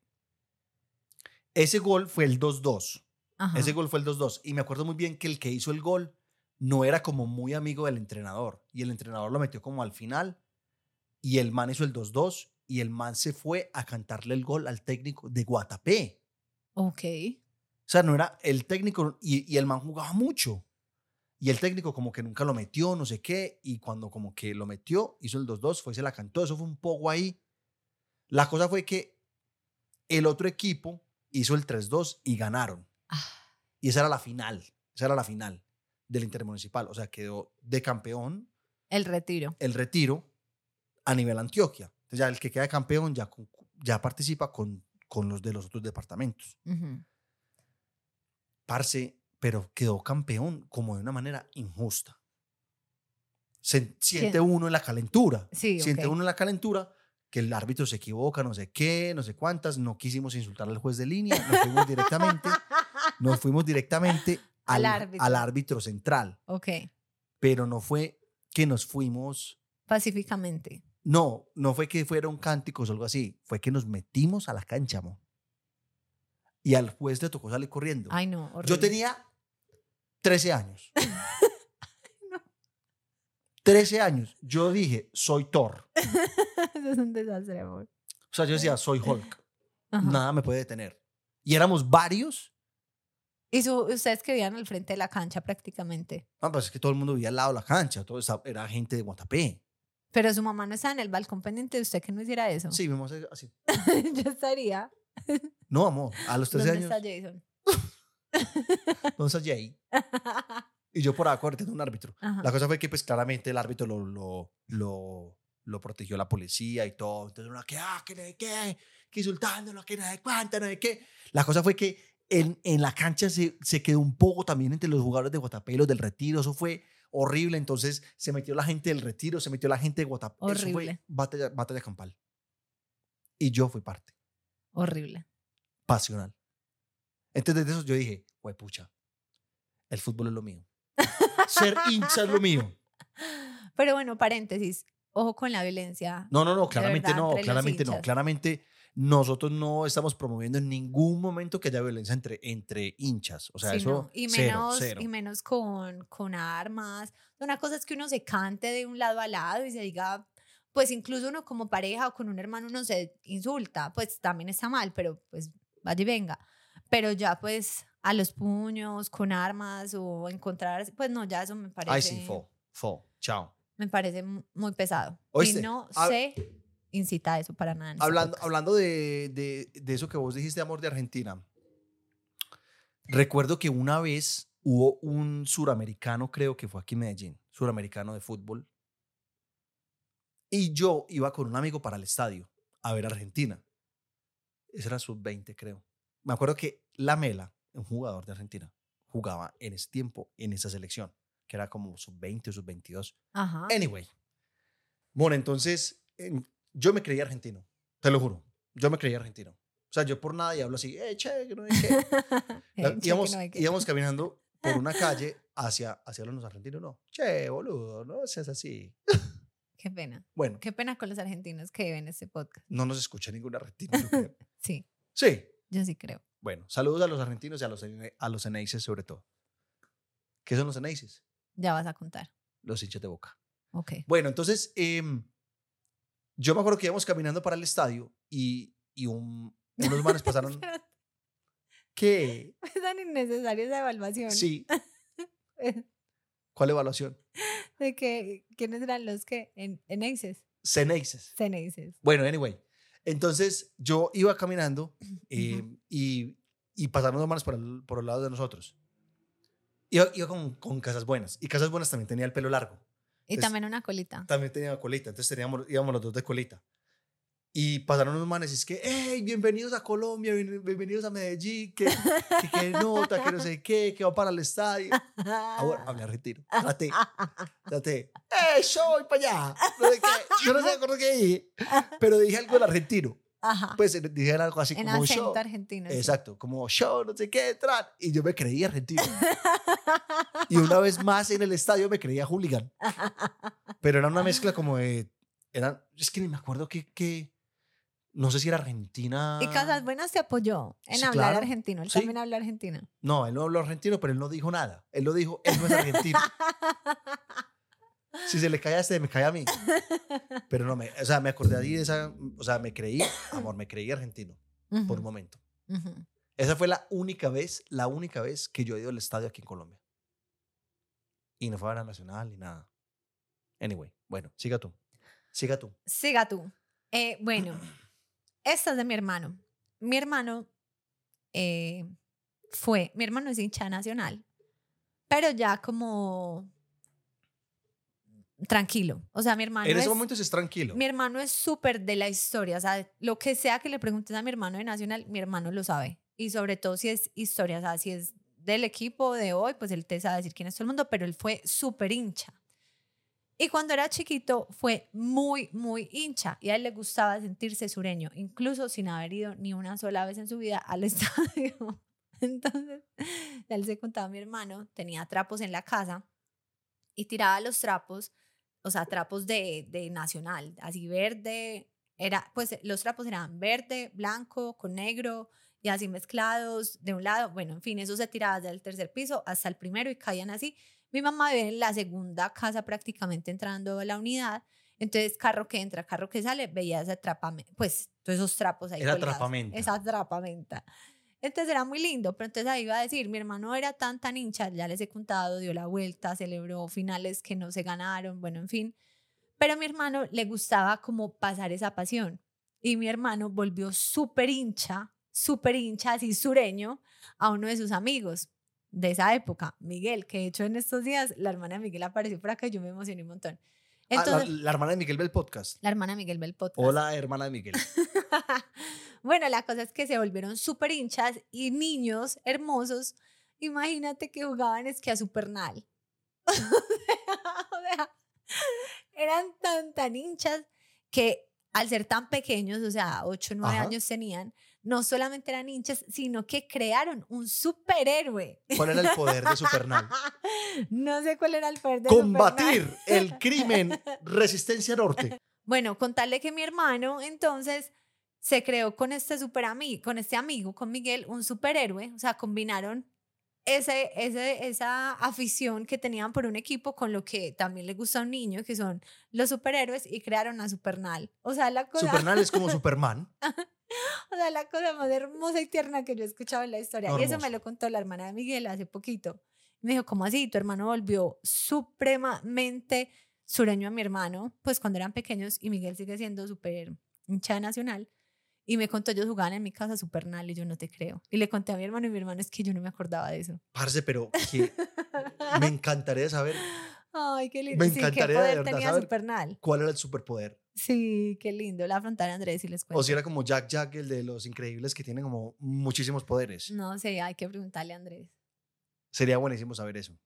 ese gol fue el 2-2. Ajá. Ese gol fue el 2-2. Y me acuerdo muy bien que el que hizo el gol no era como muy amigo del entrenador. Y el entrenador lo metió como al final. Y el man hizo el 2-2. Y el man se fue a cantarle el gol al técnico de Guatapé. Ok. O sea, no era el técnico. Y, y el man jugaba mucho. Y el técnico como que nunca lo metió, no sé qué. Y cuando como que lo metió, hizo el 2-2, fue y se la cantó. Eso fue un poco ahí. La cosa fue que el otro equipo hizo el 3-2 y ganaron. Y esa era la final. Esa era la final del Intermunicipal. O sea, quedó de campeón el retiro. el retiro a nivel Antioquia. Entonces ya el que queda campeón ya, ya participa con, con los de los otros departamentos. Ujú. Parce, pero quedó campeón como de una manera injusta. Se siente uno en la calentura. Sí, Siente uno en la calentura que el árbitro se equivoca, no sé qué, no sé cuántas. No quisimos insultar al juez de línea, nos fuimos directamente, [LAUGHS] nos fuimos directamente Al al, árbitro. al árbitro central. Ok. Pero no fue que nos fuimos, Pacíficamente. no, no fue que fueron cánticos o algo así, fue que nos metimos a la cancha, amor. Y al juez le tocó salir corriendo. Ay, no. Yo tenía 13 años. [LAUGHS] 13 años. Yo dije, soy Thor. [LAUGHS] Eso es un desastre, amor. O sea, yo decía, soy Hulk. Ajá. Nada me puede detener. Y éramos varios. Y su- ustedes que vivían al frente de la cancha prácticamente. Ah, pues es que todo el mundo vivía al lado de la cancha. Todo era gente de Guatapé. Pero su mamá no estaba en el balcón pendiente de usted que no hiciera eso. Sí, vimos así. [LAUGHS] Yo estaría. No, amor. A los 13 ¿Dónde años. está Jason? [LAUGHS] ¿Dónde está Jay? Y yo por acá de un árbitro. Ajá. La cosa fue que, pues, claramente el árbitro lo, lo, lo, lo protegió la policía y todo. Entonces, uno, que, ah, que no sé qué, que insultándolo, que no sé cuánto, no sé qué. La cosa fue que en, en la cancha se, se quedó un poco también entre los jugadores de Guatapé y los del Retiro. Eso fue horrible. Entonces, se metió la gente del Retiro, se metió la gente de Guatapé. Eso fue Horrible. batalla, batalla campal. Y yo fui parte, Horrible. pasional. Entonces, desde eso yo dije, pucha, el fútbol es lo mío. Ser hincha es lo mío. [LAUGHS] Pero bueno, paréntesis. Ojo con la violencia. No, no, no, claramente no, claramente no, claramente nosotros no estamos promoviendo en ningún momento que haya violencia entre, entre hinchas. O sea, Sí, eso no. y cero, menos, cero. y menos con, con armas. Una cosa es que uno se cante de un lado a lado y se diga, pues incluso uno como pareja o con un hermano uno se insulta, pues también está mal, pero pues vaya y venga. Pero ya pues a los puños, con armas o encontrar, pues no, ya eso me parece, Ay, sí, fo, fo, chao. me parece mu- muy pesado. ¿Oíste? Y no A- sé, incita a eso para nada. en Hablando, hablando de, de, de eso que vos dijiste, amor de Argentina. Recuerdo que una vez hubo un suramericano, creo que fue aquí en Medellín, suramericano de fútbol. Y yo iba con un amigo para el estadio a ver Argentina. Ese era sub-20, creo. Me acuerdo que Lamela, un jugador de Argentina, jugaba en ese tiempo en esa selección, que era como sub-20 o sub-22. Ajá. Anyway. Bueno, entonces em, yo me creía argentino, te lo juro. Yo me creía argentino. O sea, yo por nada y hablo así, eh, che, que no. [LAUGHS] La- Eh, che, que íbamos, no hay que- íbamos caminando por una [LAUGHS] calle hacia, hacia los argentinos, no. Che, boludo, no seas así. Qué pena. Bueno, Qué pena con los argentinos que ven este podcast. no nos escucha ningún argentino. yo creo. [LAUGHS] Sí, Sí. yo sí creo. Bueno, saludos a los argentinos y a los, a los eneises sobre todo. ¿Qué son los eneises? Ya vas a contar. Los hinchas de boca. Ok. Bueno, entonces, em, yo me acuerdo que íbamos caminando para el estadio y, y un- unos manes [LAUGHS] pasaron. ¿Qué? [LAUGHS] es tan innecesaria esa evaluación. Sí. [LAUGHS] ¿Cuál evaluación? De que, ¿quiénes eran los que? En, en Aces. Ceneices. Ceneices. Bueno, anyway. Entonces, yo iba caminando eh, [CLEARS THROAT] Ujú. y, y pasaron dos manos por el, por el lado de nosotros. Iba, iba con, con Casas Buenas. Y Casas Buenas también tenía el pelo largo. Y también una colita. También tenía colita. Entonces teníamos, íbamos los dos de colita. Y pasaron unos manes y es que, hey, bienvenidos a Colombia, bien- bienvenidos a Medellín, que, que, que nota, que no sé qué, que va para el estadio. Ahora, hablé argentino. Traté, traté. ¡Eh, soy para allá! No sé qué, yo no sé qué dije, pero dije algo en argentino. Ajá. Pues eh, dije algo así en como acento yo. argentino. sí. Exacto, como yo, no sé qué, tran. Y yo me creí argentino. [LAUGHS] Y una vez más en el estadio me creía hooligan. Pero era una mezcla como de. Era, es que ni me acuerdo que. que no sé si era Argentina. Y Casas Buenas te apoyó en Sí, hablar claro. argentino. Él Sí. también habla argentino. No, él no habló argentino, pero él no dijo nada. Él lo dijo, él no es argentino. [LAUGHS] si se le cae a este, me cae a mí. [LAUGHS] Pero no, me, o sea, me acordé ahí de esa. O sea, me creí, amor, me creí argentino por un momento. Esa fue la única vez, la única vez que yo he ido al estadio aquí en Colombia. Y no fue a la nacional ni nada. Anyway, bueno, siga tú. Siga tú. Siga tú. Eh, bueno, [CLEARS THROAT] esta es de mi hermano. Mi hermano eh, fue, mi hermano es hincha nacional, pero ya como tranquilo. O sea, mi hermano en ese es, momento es tranquilo. mi hermano es súper de la historia. O sea, lo que sea que le preguntes a mi hermano de nacional, mi hermano lo sabe. Y sobre todo si es historia, o sea, si es del equipo de hoy, pues él te sabe decir quién es todo el mundo, pero él fue súper hincha. Y cuando era chiquito fue muy, muy hincha y a él le gustaba sentirse sureño, incluso sin haber ido ni una sola vez en su vida al [LAUGHS] estadio. Entonces, ya les he contado a mi hermano, tenía trapos en la casa y tiraba los trapos, o sea, trapos de, de nacional, así verde, era, pues los trapos eran verde, blanco, con negro y así mezclados de un lado, bueno, en fin, eso se tiraba desde el tercer piso hasta el primero y caían así. Mi mamá vive en la segunda casa prácticamente entrando a la unidad, entonces carro que entra, carro que sale, veía ese trapamento, pues todos esos trapos ahí. Era colgados, trapamenta. Esa trapamenta. Entonces era muy lindo, pero entonces ahí iba a decir, mi hermano era tan tan hincha, ya les he contado, dio la vuelta, celebró finales que no se ganaron, bueno, en fin. Pero a mi hermano le gustaba como pasar esa pasión. Y mi hermano volvió súper hincha, súper hincha, así sureño, a uno de sus amigos de esa época, Miguel, que de hecho en estos días la hermana de Miguel apareció por acá yo me emocioné un montón. Ah, la- hermana de Miguel ve el podcast. la hermana de Miguel ve el podcast. Hola, hermana de Miguel. [LAUGHS] bueno, la cosa es que se volvieron súper hinchas y niños hermosos. Imagínate que jugaban es que a Supernal. [LAUGHS] o sea, eran tan, tan hinchas que al ser tan pequeños, o sea, 8 o 9 Ajá. años tenían, no solamente eran hinchas, sino que crearon un superhéroe. ¿Cuál era el poder de Supernal? [LAUGHS] no sé cuál era el poder de Combatir Supernal. el [LAUGHS] crimen, resistencia norte. Bueno, contarle que mi hermano entonces se creó con este super amigo, con este amigo, con Miguel, un superhéroe, o sea, combinaron ese, ese, esa afición que tenían por un equipo con lo que también le gusta a un niño, que son los superhéroes, y crearon a Supernal. O sea, la cosa, Supernal es como Superman. [LAUGHS] [GASPS] o sea, la cosa más hermosa y tierna que yo he escuchado en la historia. Y eso me lo contó la hermana de Miguel hace poquito. Me dijo, ¿cómo así? Tu hermano volvió supremamente sureño a mi hermano, pues cuando eran pequeños y Miguel sigue siendo súper hincha Nacional. Y me contó, ellos jugaban en mi casa Supernal y yo no te creo. Y le conté a mi hermano y mi hermano es que yo no me acordaba de eso. Parce, pero que [LAUGHS] me encantaría saber Ay, qué lindo. Me sí, encantaría ¿qué de verdad tenía saber Supernal? cuál era el superpoder. Sí, qué lindo. La frontera Andrés y les cuento. O si era como Jack Jack, el de los increíbles que tiene como muchísimos poderes. No sé, hay que preguntarle a Andrés. Sería buenísimo saber eso.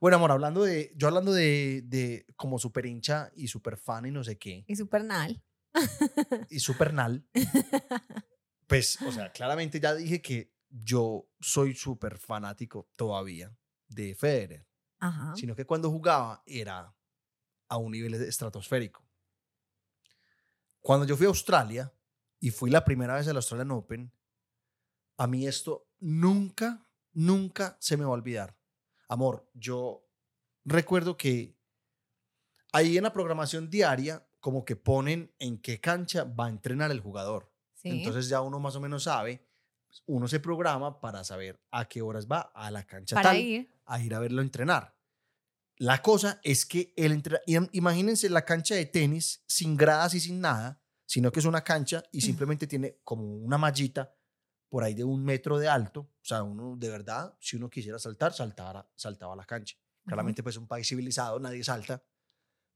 Bueno, amor, hablando de, yo hablando de, de como super hincha y super fan y no sé qué, Y Supernal. y supernal, [LAUGHS] pues, o sea, claramente ya dije que yo soy súper fanático todavía de Federer, Ajá. sino que cuando jugaba era a un nivel estratosférico. Cuando yo fui a Australia y fui la primera vez al Australian Open, a mí esto nunca, nunca se me va a olvidar. Amor, yo recuerdo que ahí en la programación diaria como que ponen en qué cancha va a entrenar el jugador. Sí. Entonces ya uno más o menos sabe, uno se programa para saber a qué horas va a la cancha para tal ir. a ir a verlo entrenar. La cosa es que el im- imagínense la cancha de tenis sin gradas y sin nada, sino que es una cancha y simplemente tiene como una mallita por ahí de un metro de alto. O sea, uno de verdad, si uno quisiera saltar, saltara, saltaba a la cancha. Claramente, pues un país civilizado, nadie salta.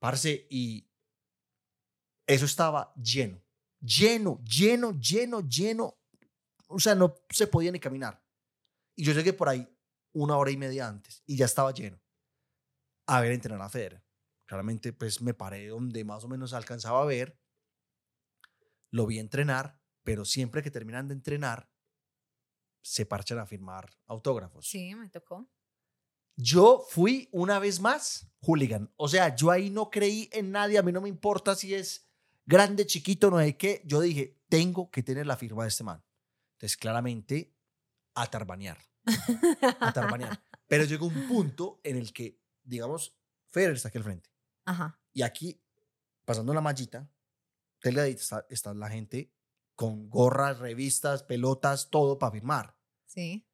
Parce, y eso estaba lleno, lleno, lleno, lleno, lleno. O sea, no se podía ni caminar. Y yo llegué por ahí una hora y media antes y ya estaba lleno a ver entrenar a Federer. Claramente, pues me paré donde más o menos alcanzaba a ver. Lo vi entrenar, pero siempre que terminan de entrenar, se parchan a firmar autógrafos. Sí, me tocó. Yo fui una vez más hooligan. O sea, yo ahí no creí en nadie. A mí no me importa si es grande, chiquito, no sé qué. Yo dije, tengo que tener la firma de este man. Entonces, claramente, a tarbanear. A tarbanear. [LAUGHS] Pero llegó un punto en el que, digamos, Federer está aquí al frente. Ajá. Y aquí, pasando la mallita, está, está la gente con gorras, revistas, pelotas, todo para firmar. Sí.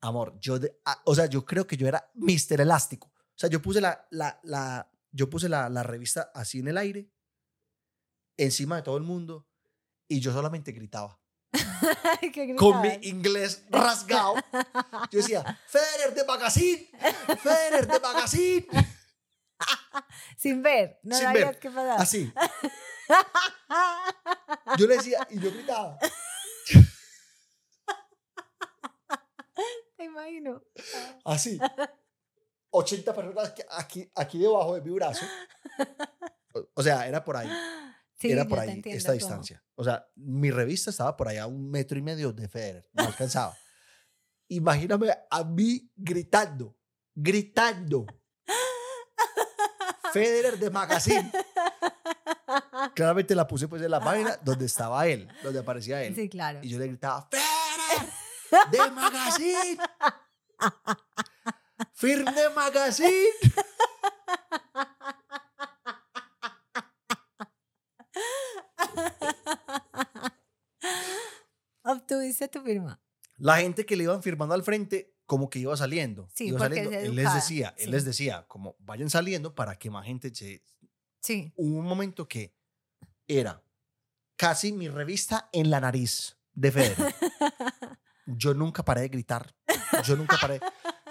Amor, yo, de- ah, o sea, yo creo que yo era Mr. Elástico. O sea, yo puse la, la, la, yo puse la, la revista así en el aire, encima de todo el mundo, y yo solamente gritaba. [LAUGHS] ¿Qué Con mi inglés rasgado. Yo decía, Federer de Magazine, Federer de Magazine. [LAUGHS] Sin ver. No Sin ver. qué pasaba. Así. [LAUGHS] Yo le decía, y yo gritaba. Te imagino. Así. 80 personas aquí, aquí debajo de mi brazo. O- O sea, era por ahí. Sí, era por ahí entiendo esta cómo. distancia. O sea, mi revista estaba por allá a un metro y medio de Federer. No alcanzaba. Imagíname a mí gritando, gritando. Federer de Magazine. Claramente la puse pues en la página donde estaba él, donde aparecía él. Sí, claro. Y yo le gritaba, Federer de Magazine. [LAUGHS] Firme de Magazine. Obtuviste tu firma. La gente que le iban firmando al frente, como que iba saliendo. Sí, iba saliendo. Él les decía, él sí. les decía, como vayan saliendo para que más gente se... Sí. Hubo un momento que era casi mi revista en la nariz de Federer. [LAUGHS] Yo nunca paré de gritar. Yo nunca paré.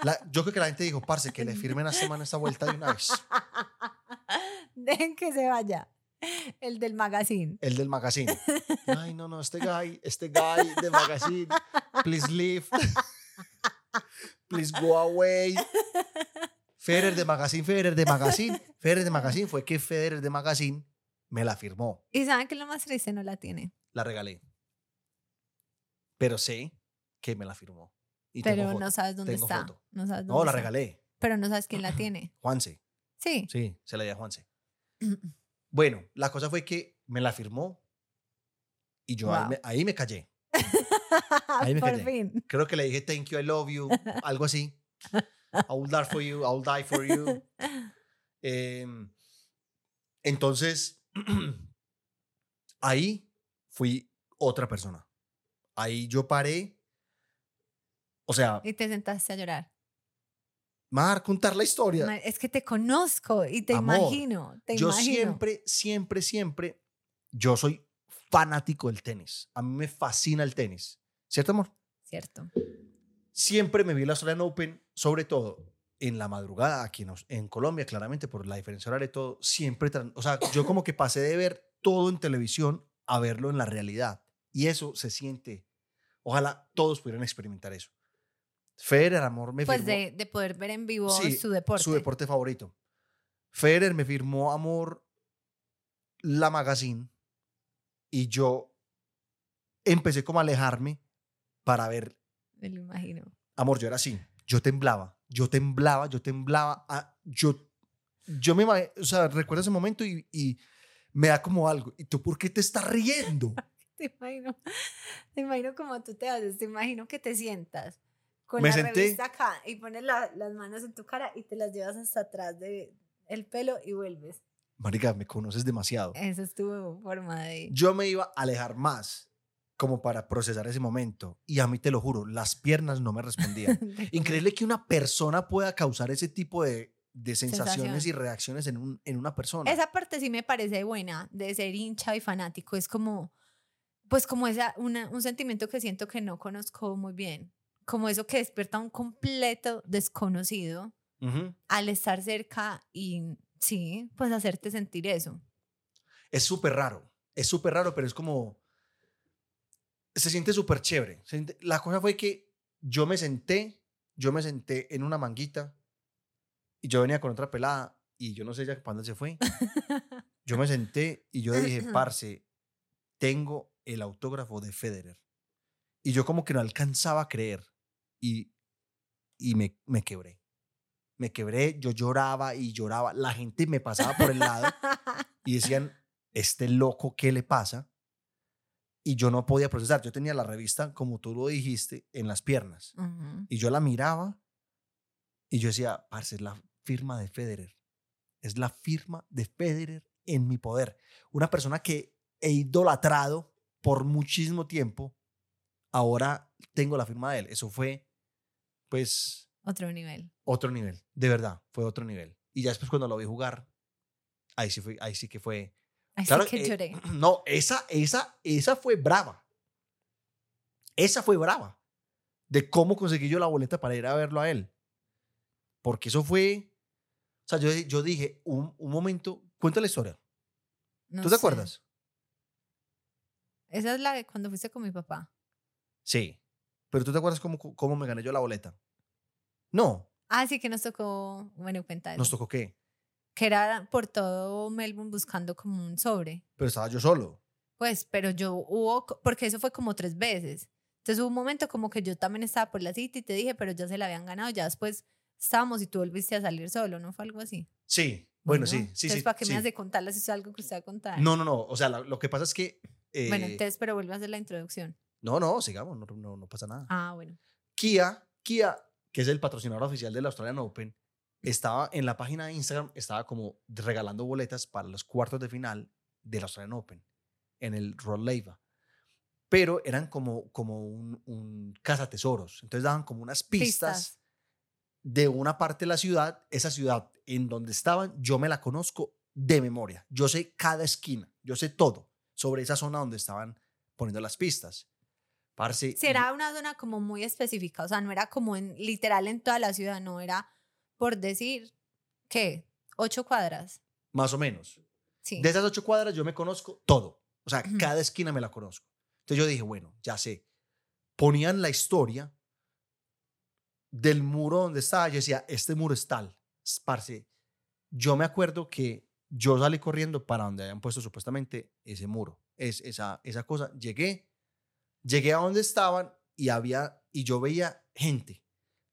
La- yo creo que la gente dijo, parce, que le firmen a semana esta vuelta de una vez. [LAUGHS] Dejen que se vaya. [LAUGHS] El del magazine. El del magazine. [LAUGHS] Ay, no, no, este guy, este guy del magazine. Please leave. [LAUGHS] Please go away. Federer de magazine, Federer de magazine. Federer de magazine fue que Federer de magazine me la firmó. ¿Y saben que lo más triste no la tiene? La regalé. Pero sé que me la firmó. Y Pero no sabes dónde Tengo está. foto. No, sabes No, dónde la está. regalé. Pero no sabes quién la tiene. [CLEARS THROAT] Juanse. Sí. Sí, se la di a Juanse. [CLEARS THROAT] Bueno, la cosa fue que me la firmó y yo ahí, Wow. me, ahí me callé. Ahí [LAUGHS] me Por callé. fin. Creo que le dije thank you, I love you, algo así. I will die for you, I will die for you. [LAUGHS] Em, entonces, [CLEARS THROAT] ahí fui otra persona. Ahí yo paré. O sea, Y te sentaste a llorar. Mar, contar la historia. Es que te conozco y te Amor, imagino. Te yo imagino. siempre, siempre, siempre, yo soy fanático del tenis. A mí me fascina el tenis. ¿Cierto, amor? Cierto. Siempre me vi el Australian Open, sobre todo en la madrugada, aquí en, Colombia, claramente, por la diferencia horaria y todo. Siempre, o sea, yo como que pasé de ver todo en televisión a verlo en la realidad. Y eso se siente. Ojalá todos pudieran experimentar eso. Federer, amor, me Pues firmó de, de poder ver en vivo Sí, su deporte. su deporte favorito. Federer me firmó, amor, la magazine y yo empecé como a alejarme para ver, Me lo imagino. amor, yo era así, yo temblaba, yo temblaba, yo temblaba, ah, yo, yo me, o sea, recuerdo ese momento y, y me da como algo, ¿y tú por qué te estás riendo? [LAUGHS] Te imagino, te imagino como tú te haces, te imagino que te sientas con Me la senté. revista acá y pones la- las manos en tu cara y te las llevas hasta atrás de el pelo y vuelves. Marica, me conoces demasiado. Esa es tu forma de... Yo me iba a alejar más como para procesar ese momento y a mí te lo juro, las piernas no me [LAUGHS] respondían. de- Increíble que una persona pueda causar ese tipo de, de sensaciones Sensación. y reacciones en, un, en una persona. Esa parte sí me parece buena de ser hincha y fanático. Es como, pues como esa, una, un sentimiento que siento que no conozco muy bien. Como eso que despierta un completo desconocido al estar cerca y sí, pues hacerte sentir eso. Es súper raro, es súper raro, pero es como... Se siente súper chévere. Siente- La cosa fue que yo me senté, yo me senté en una manguita y yo venía con otra pelada y yo no sé ya dónde se fue. [LAUGHS] Yo me senté y yo dije, [CLEARS THROAT] parce, tengo el autógrafo de Federer. Y yo como que no alcanzaba a creer y, y me, me quebré. Me quebré, yo lloraba y lloraba. La gente me pasaba por el lado [LAUGHS] y decían, este loco, ¿qué le pasa? Y yo no podía procesar. Yo tenía la revista, como tú lo dijiste, en las piernas. Y yo la miraba y yo decía, parce, es la firma de Federer. Es la firma de Federer en mi poder. Una persona que he idolatrado por muchísimo tiempo, ahora tengo la firma de él. Eso fue, pues, Otro nivel. otro nivel. De verdad, fue otro nivel. Y ya después cuando lo vi jugar, ahí sí, fue, ahí sí que fue... Así Claro, que eh. [CLEARS THROAT] No, esa, esa, esa fue brava. Esa fue brava. De cómo conseguí yo la boleta para ir a verlo a él. Porque eso fue. O sea, yo, yo dije, un, un momento, cuenta la historia. No ¿Tú te sé. acuerdas? Esa es la de cuando fuiste con mi papá. Sí. Pero tú te acuerdas cómo, cómo me gané yo la boleta. No. Ah, sí que nos tocó, bueno, cuenta eso. Nos tocó qué. Que era por todo Melbourne buscando como un sobre. Pero estaba yo solo. Pues, pero yo hubo, porque eso fue como tres veces. Entonces hubo un momento como que yo también estaba por la cita y te dije, pero ya se la habían ganado, ya después estábamos y tú volviste a salir solo, ¿no fue algo así? Sí. Bueno, sí, sí, Entonces, sí. ¿para qué sí. me has de contarla si es algo que usted va a contar? No, no, no. O sea, la- lo que pasa es que. eh, Bueno, entonces, pero vuelve a hacer la introducción. No, no, sigamos. No, no, no pasa nada. Ah, bueno. Kia, Kia, que es el patrocinador oficial del Australian Open, estaba en la página de Instagram, estaba como regalando boletas para los cuartos de final del Australian Open en el Rod Laver. Pero eran como, como un, un cazatesoros. Entonces daban como unas pistas, Pistas. de una parte de la ciudad. Esa ciudad en donde estaban, yo me la conozco de memoria. Yo sé cada esquina, yo sé todo sobre esa zona donde estaban poniendo las pistas. Parce, Sí, era una zona como muy específica, o sea, no era como en literal en toda la ciudad, no era por decir, ¿qué? ¿Ocho cuadras? más o menos. Sí. De esas ocho cuadras yo me conozco todo. O sea, Ujú. cada esquina me la conozco. Entonces yo dije, bueno, ya sé. Ponían la historia del muro donde estaba. Yo decía, este muro es tal. Parce, yo me acuerdo que yo salí corriendo para donde habían puesto supuestamente ese muro, es, esa, esa cosa. Llegué, llegué a donde estaban y había, y yo veía gente.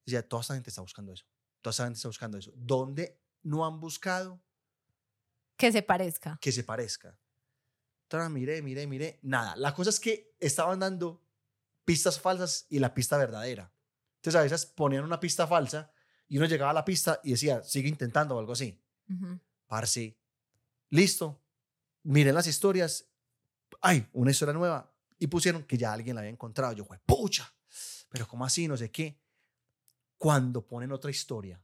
Decía, toda esta gente está buscando eso. Toda esta gente está buscando eso. ¿Dónde no han buscado? Que se parezca. que se parezca. Entonces, miré, miré, miré, nada. La cosa es que estaban dando pistas falsas y la pista verdadera. Entonces, a veces ponían una pista falsa y uno llegaba a la pista y decía, sigue intentando o algo así. Ujú. Parce, listo. Miren las historias. Ay, una historia nueva. Y pusieron que ya alguien la había encontrado. Yo, pucha, pero ¿cómo así? No sé qué. Cuando ponen otra historia,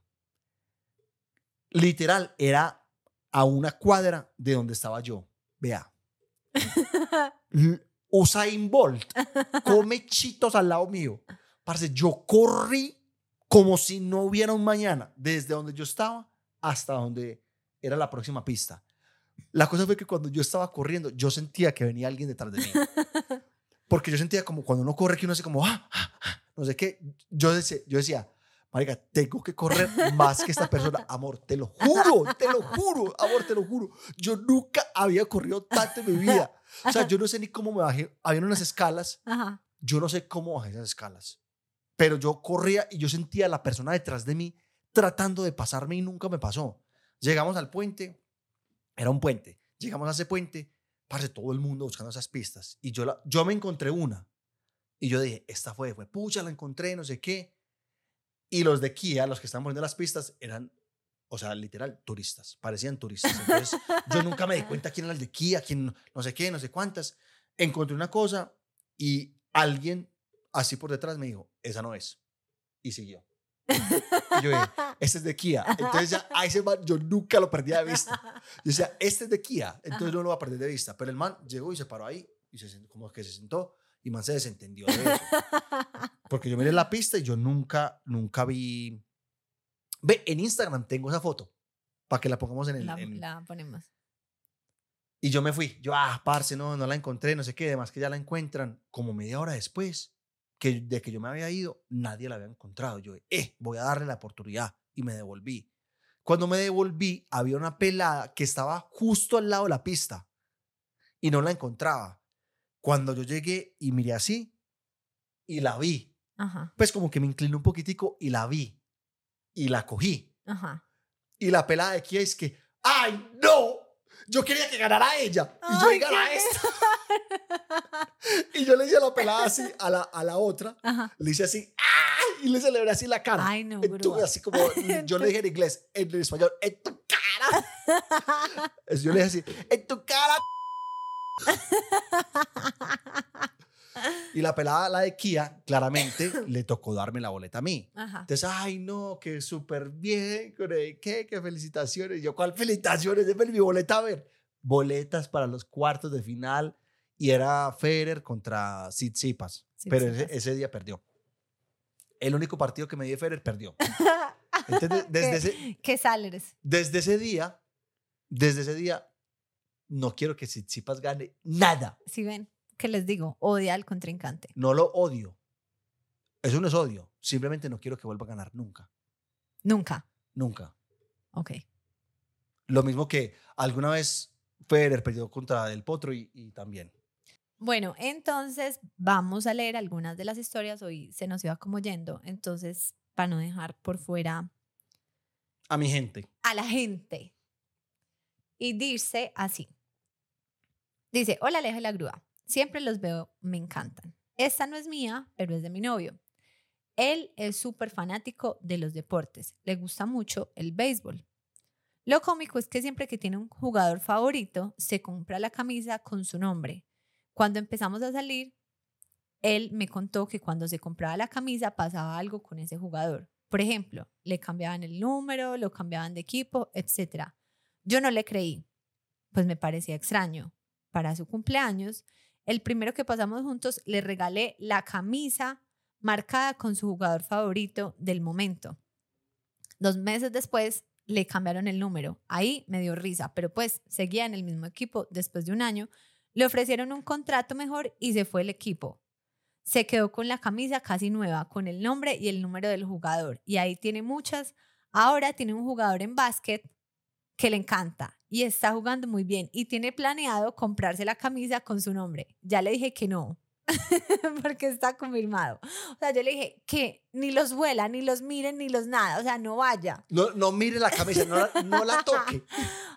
literal, era a una cuadra de donde estaba yo. Vea, [LAUGHS] Usain Bolt come chitos al lado mío. Parce, yo corrí como si no hubiera un mañana, desde donde yo estaba hasta donde era la próxima pista. La cosa fue que cuando yo estaba corriendo, yo sentía que venía alguien detrás de mí. Porque yo sentía como cuando uno corre que uno hace como, "Ah, ah, ah", no sé qué. Yo decía, yo decía, marica, tengo que correr más que esta persona. [LAUGHS] Amor, te lo juro, te lo juro, amor, te lo juro. Yo nunca había corrido tanto en mi vida. O sea, yo no sé ni cómo me bajé. Habían unas escalas. Ajá. Yo no sé cómo bajé esas escalas. Pero yo corría y yo sentía a la persona detrás de mí tratando de pasarme y nunca me pasó. Llegamos al puente. Era un puente. Llegamos a ese puente. Parce, todo el mundo buscando esas pistas. Y yo, la, yo me encontré una. Y yo dije, esta fue, fue, pucha, la encontré, no sé qué. Y los de Kia, los que estaban poniendo las pistas, eran, o sea, literal, turistas. Parecían turistas. Entonces, yo nunca me di [LAUGHS] cuenta quién era el de Kia, quién, no sé qué, no sé cuántas. Encontré una cosa y alguien así por detrás me dijo, esa no es. Y siguió. Y yo dije, este es de Kia. Entonces ya a ese man yo nunca lo perdía de vista. Yo decía, este es de Kia, entonces no lo va a perder de vista. Pero el man llegó y se paró ahí y se sentó, como que se sentó y man se desentendió de eso. [LAUGHS] Porque yo miré la pista y yo nunca, nunca vi... Ve, en Instagram tengo esa foto para que la pongamos en el... La, en- la ponemos. Y yo me fui. Yo, ah, parce, no, no la encontré, no sé qué. Además que ya la encuentran como media hora después que de que yo me había ido, nadie la había encontrado. Yo, eh, voy a darle la oportunidad. Y me devolví. Cuando me devolví, había una pelada que estaba justo al lado de la pista y no la encontraba. Cuando yo llegué y miré así y la vi, Ajá. pues como que me incliné un poquitico y la vi y la cogí. Ajá. Y la pelada de aquí es que, ¡ay! Yo quería que ganara ella. Y yo ganara esta. [LAUGHS] Y yo le hice a la pelada así, a la, a la otra, Ajá. le hice así, ¡ay! Y le celebré así la cara. Ay, no, En tu- grúa. así como, [LAUGHS] yo le dije en inglés, en español, ¡en tu cara! [LAUGHS] Yo le dije así, ¡en tu cara! [LAUGHS] Y la pelada, la de Kia, claramente [LAUGHS] le tocó darme la boleta a mí. Ajá. Entonces, ay, no, que súper bien, ¿qué? ¿Qué felicitaciones? Yo, ¿cuál felicitaciones? Deme mi boleta a ver. Boletas para los cuartos de final y era Federer contra Tsitsipas. Pero ese, ese día perdió. El único partido que me di de Federer perdió. [LAUGHS] Entonces, desde ¿Qué, ese, qué sales? desde ese día, desde ese día, no quiero que Tsitsipas gane nada. Si ven, ¿qué les digo? Odia al contrincante. No lo odio. Eso no es odio. Simplemente no quiero que vuelva a ganar nunca. Nunca. Nunca. Ok. Lo mismo que alguna vez Federer perdió contra Del Potro y, y también. Bueno, entonces vamos a leer algunas de las historias. Hoy se nos iba como yendo. Entonces, para no dejar por fuera A mi gente. a la gente. Y dice así. Dice, hola Aleja y la grúa. Siempre los veo, me encantan. Esta no es mía, pero es de mi novio. Él es súper fanático de los deportes. Le gusta mucho el béisbol. Lo cómico es que siempre que tiene un jugador favorito, se compra la camisa con su nombre. Cuando empezamos a salir, él me contó que cuando se compraba la camisa pasaba algo con ese jugador. Por ejemplo, le cambiaban el número, lo cambiaban de equipo, etc. Yo no le creí, pues me parecía extraño. Para su cumpleaños, el primero que pasamos juntos, le regalé la camisa marcada con su jugador favorito del momento. Dos meses después, le cambiaron el número. Ahí me dio risa, pero pues seguía en el mismo equipo después de un año. Le ofrecieron un contrato mejor y se fue el equipo. Se quedó con la camisa casi nueva, con el nombre y el número del jugador. Y ahí tiene muchas. Ahora tiene un jugador en básquet que le encanta y está jugando muy bien y tiene planeado comprarse la camisa con su nombre. Ya le dije que no, [LAUGHS] porque está confirmado. O sea, yo le dije que ni los vuela, ni los miren, ni los nada. O sea, no vaya. No, no mire la camisa, no la, no la [LAUGHS] toque.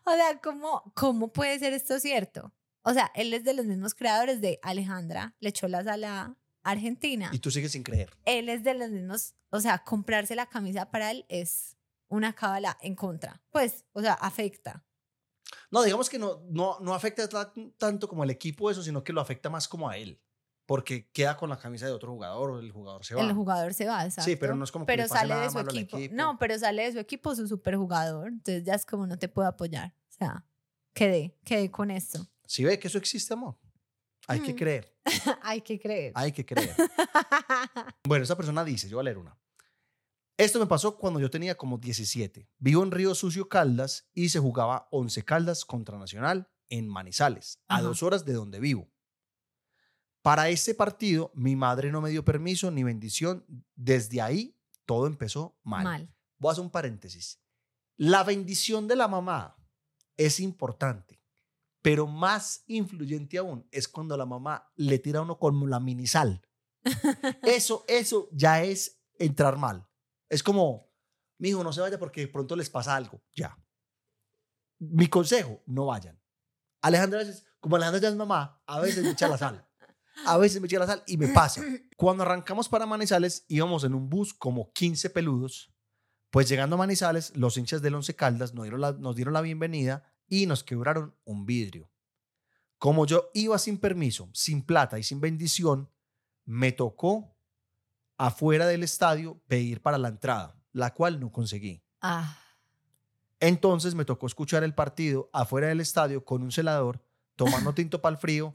O sea, ¿cómo, ¿cómo puede ser esto cierto? O sea, él es de los mismos creadores de Alejandra, le echó la sala argentina. Y tú sigues sin creer. Él es de los mismos, o sea, comprarse la camisa para él es una cábala en contra. Pues, o sea, afecta. No, digamos que no, no, no afecta ta- tanto como al equipo eso, sino que lo afecta más como a él. Porque queda con la camisa de otro jugador o el jugador se va. El jugador se va, exacto. Sí, pero no es como que Pero le pase sale nada de su malo al equipo. equipo. No, pero sale de su equipo su superjugador. Entonces ya es como no te puedo apoyar. O sea, quedé, quedé con esto. Si ve que eso existe, amor. Hay que Mm. creer. [LAUGHS] Hay que creer. Hay que creer. [LAUGHS] Bueno, esa persona dice, yo voy a leer una. Esto me pasó cuando yo tenía como 17. Vivo en Río Sucio Caldas y se jugaba 11 Caldas contra Nacional en Manizales, a dos horas de donde vivo. Para este partido, mi madre no me dio permiso ni bendición. Desde ahí, todo empezó mal. Mal. Voy a hacer un paréntesis. La bendición de la mamá es importante, pero más influyente aún es cuando la mamá le tira a uno como la minisal. [LAUGHS] Eso, eso ya es entrar mal. Es como, mi no se vaya porque pronto les pasa algo. Ya. Mi consejo, no vayan. Alejandra, como Alejandra ya es mamá, a veces me echa la sal. A veces me echa la sal y me pasa. Cuando arrancamos para Manizales, íbamos en un bus como 15 peludos. Pues llegando a Manizales, los hinchas del Once Caldas nos dieron la bienvenida y nos quebraron un vidrio. Como yo iba sin permiso, sin plata y sin bendición, me tocó afuera del estadio pedir para la entrada, la cual no conseguí. Ah, Entonces me tocó escuchar el partido afuera del estadio con un celador, tomando [LAUGHS] tinto para el frío,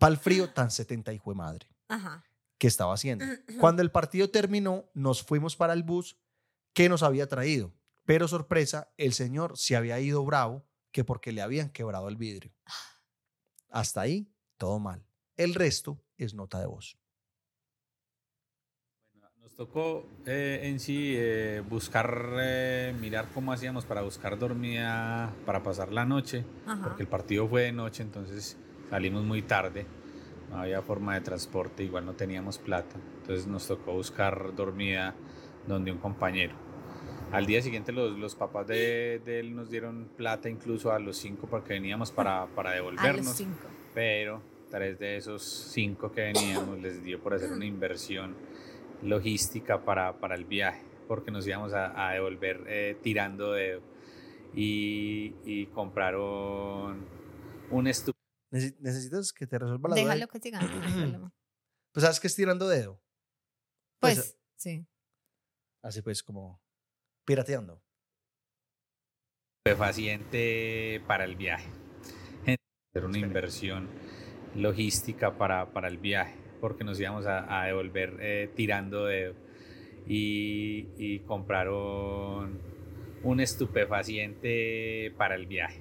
para el frío tan 70 hijo de madre ajá. que estaba haciendo. [CLEARS THROAT] Cuando el partido terminó, nos fuimos para el bus que nos había traído. Pero sorpresa, el señor se había ido bravo que porque le habían quebrado el vidrio. Hasta ahí, todo mal. El resto es nota de voz. Nos tocó eh, en sí eh, buscar, eh, mirar cómo hacíamos para buscar dormida, para pasar la noche, Ajá. porque el partido fue de noche, entonces salimos muy tarde, no había forma de transporte, igual no teníamos plata, entonces nos tocó buscar dormida donde un compañero. Al día siguiente los, los papás de, de él nos dieron plata incluso a los cinco porque veníamos para, para A los devolvernos cinco. pero tres de esos cinco que veníamos les dio por hacer una inversión logística para, para el viaje, porque nos íbamos a, a devolver eh, tirando dedo y, y compraron un estúpido. Necesi- ¿Necesitas que te resuelva la duda? Déjalo que siga. no hay problema. Pues sabes que es tirando dedo. Pues, Pues, sí. Así pues, como pirateando. estupefaciente para el viaje. Hacer una inversión logística para, para el viaje, porque nos íbamos a, a devolver eh, tirando dedo y, y compraron un estupefaciente para el viaje.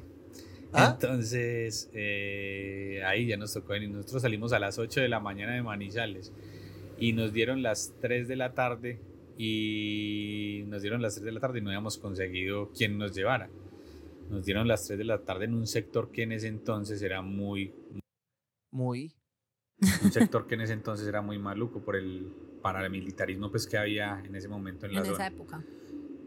¿Ah? Entonces, eh, ahí ya nos tocó venir. Nosotros salimos a las 8 de la mañana de Manizales y nos dieron las 3 de la tarde y nos dieron las 3 de la tarde y no habíamos conseguido quien nos llevara. Nos dieron las 3 de la tarde en un sector que en ese entonces era muy, Muy. Un sector que en ese entonces era muy maluco por el paramilitarismo pues que había en ese momento en la En esa época.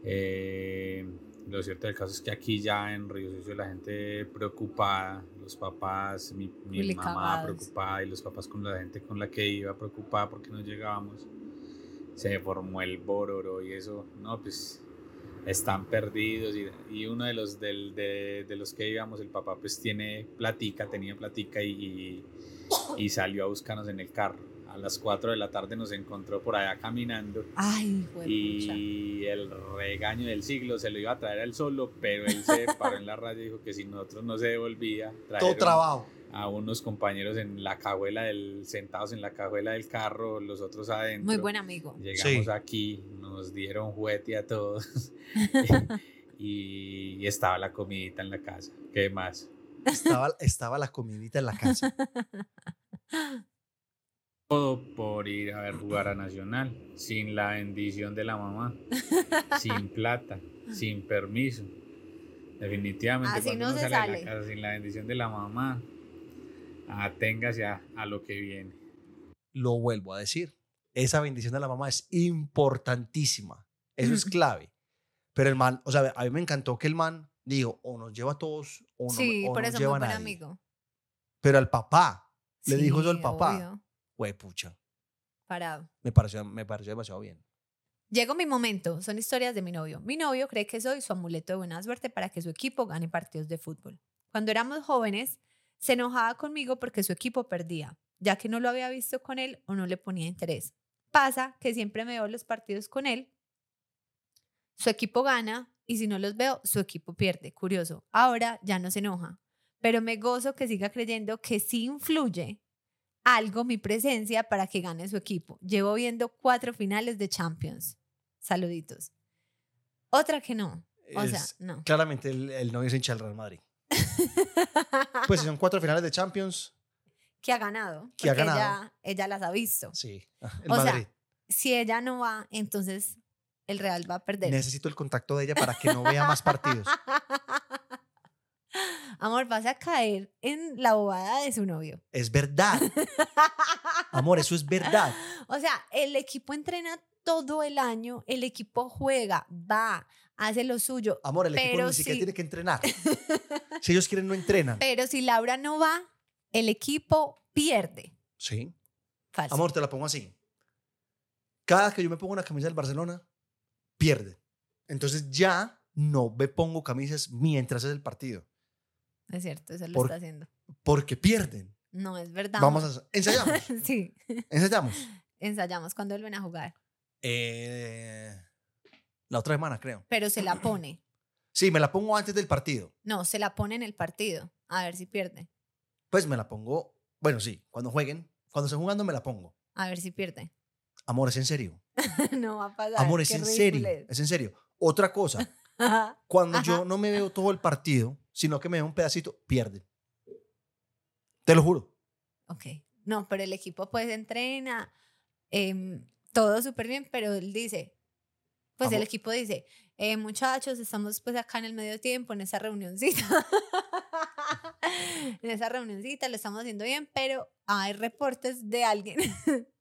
Eh, lo cierto del caso es que aquí ya en Río Sucio la gente preocupada, los papás, mi, mi mamá preocupada y los papás con la gente con la que iba preocupada porque no llegábamos. Se formó el bororo y eso, no, pues están perdidos y, y uno de los, del, de, de los que íbamos, el papá pues tiene platica, tenía platica y, y, y salió a buscarnos en el carro. A las 4 de la tarde nos encontró por allá caminando Ay, y el regaño del siglo se lo iba a traer a él solo, pero él se [LAUGHS] paró en la raya y dijo que si nosotros no se devolvía, Todo trajeron trabajo. A unos compañeros en la cajuela del, sentados en la cajuela del carro, los otros adentro. Muy buen amigo. Llegamos Sí. aquí, nos dieron juguete a todos [LAUGHS] [LAUGHS] y, y estaba la comidita en la casa. ¿Qué más? Estaba, estaba la comidita en la casa. [LAUGHS] Todo por ir a ver jugar a Nacional, sin la bendición de la mamá, sin plata, sin permiso. Definitivamente, Así cuando no uno se sale de sale. la casa sin la bendición de la mamá, aténgase a, a lo que viene. Lo vuelvo a decir. Esa bendición de la mamá es importantísima. Eso es clave. Pero el man, o sea, a mí me encantó que el man dijo, o nos lleva a todos, o no, sí, o por no eso lleva muy a buen nadie. amigo. Pero al papá, le dijo eso al papá. güey, pucha, Parado. me pareció, me pareció demasiado bien. Llegó mi momento, son historias de mi novio. Mi novio cree que soy su amuleto de buena suerte para que su equipo gane partidos de fútbol. Cuando éramos jóvenes, se enojaba conmigo porque su equipo perdía, ya que no lo había visto con él o no le ponía interés. Pasa que siempre me veo los partidos con él, su equipo gana y si no los veo, su equipo pierde. Curioso, ahora ya no se enoja, pero me gozo que siga creyendo que sí influye algo mi presencia para que gane su equipo. Llevo viendo cuatro finales de Champions. Saluditos. Otra que no. O sea, no. Claramente el, el novio es hincha del Real Madrid. [LAUGHS] Pues si son cuatro finales de Champions, que ha ganado. Que ha ganado. Ella, ella las ha visto. sí. [LAUGHS] El O sea, Madrid. Si ella no va, entonces el Real va a perder. Necesito el contacto de ella para que no vea más partidos. [LAUGHS] Amor, vas a caer en la bobada de su novio. Es verdad. Amor, eso es verdad. O sea, el equipo entrena todo el año, el equipo juega, va, hace lo suyo. Amor, el equipo ni siquiera tiene que entrenar. [LAUGHS] Si ellos quieren, no entrenan. Pero si Laura no va, el equipo pierde. Sí. Fácil. Amor, te la pongo así. Cada que yo me pongo una camisa del Barcelona, pierde. Entonces ya no me pongo camisas mientras es el partido. Es cierto, eso lo Por- está haciendo. Porque pierden. No, es verdad. Vamos amor. a... Ensayamos. [LAUGHS] sí, Ensayamos. ensayamos cuando vuelven a jugar. Eh, la otra semana, creo. Pero se la pone. Sí, me la pongo antes del partido. No, se la pone en el partido. A ver si pierde. Pues me la pongo... Bueno, sí, cuando jueguen. Cuando estén jugando me la pongo. A ver si pierde. Amor, es en serio. [LAUGHS] no va a pasar. Amor, es qué en serio. Es en serio. Otra cosa. [LAUGHS] Cuando Ajá. yo no me veo todo el partido, sino que me veo un pedacito, pierde. Te lo juro. ok. No, pero el equipo pues entrena, em, todo súper bien, pero él dice, pues el Amor. equipo dice, eh, muchachos, estamos pues acá en el medio tiempo, en esa reunioncita. [LAUGHS] en esa reunioncita lo estamos haciendo bien, pero hay reportes de alguien. [LAUGHS]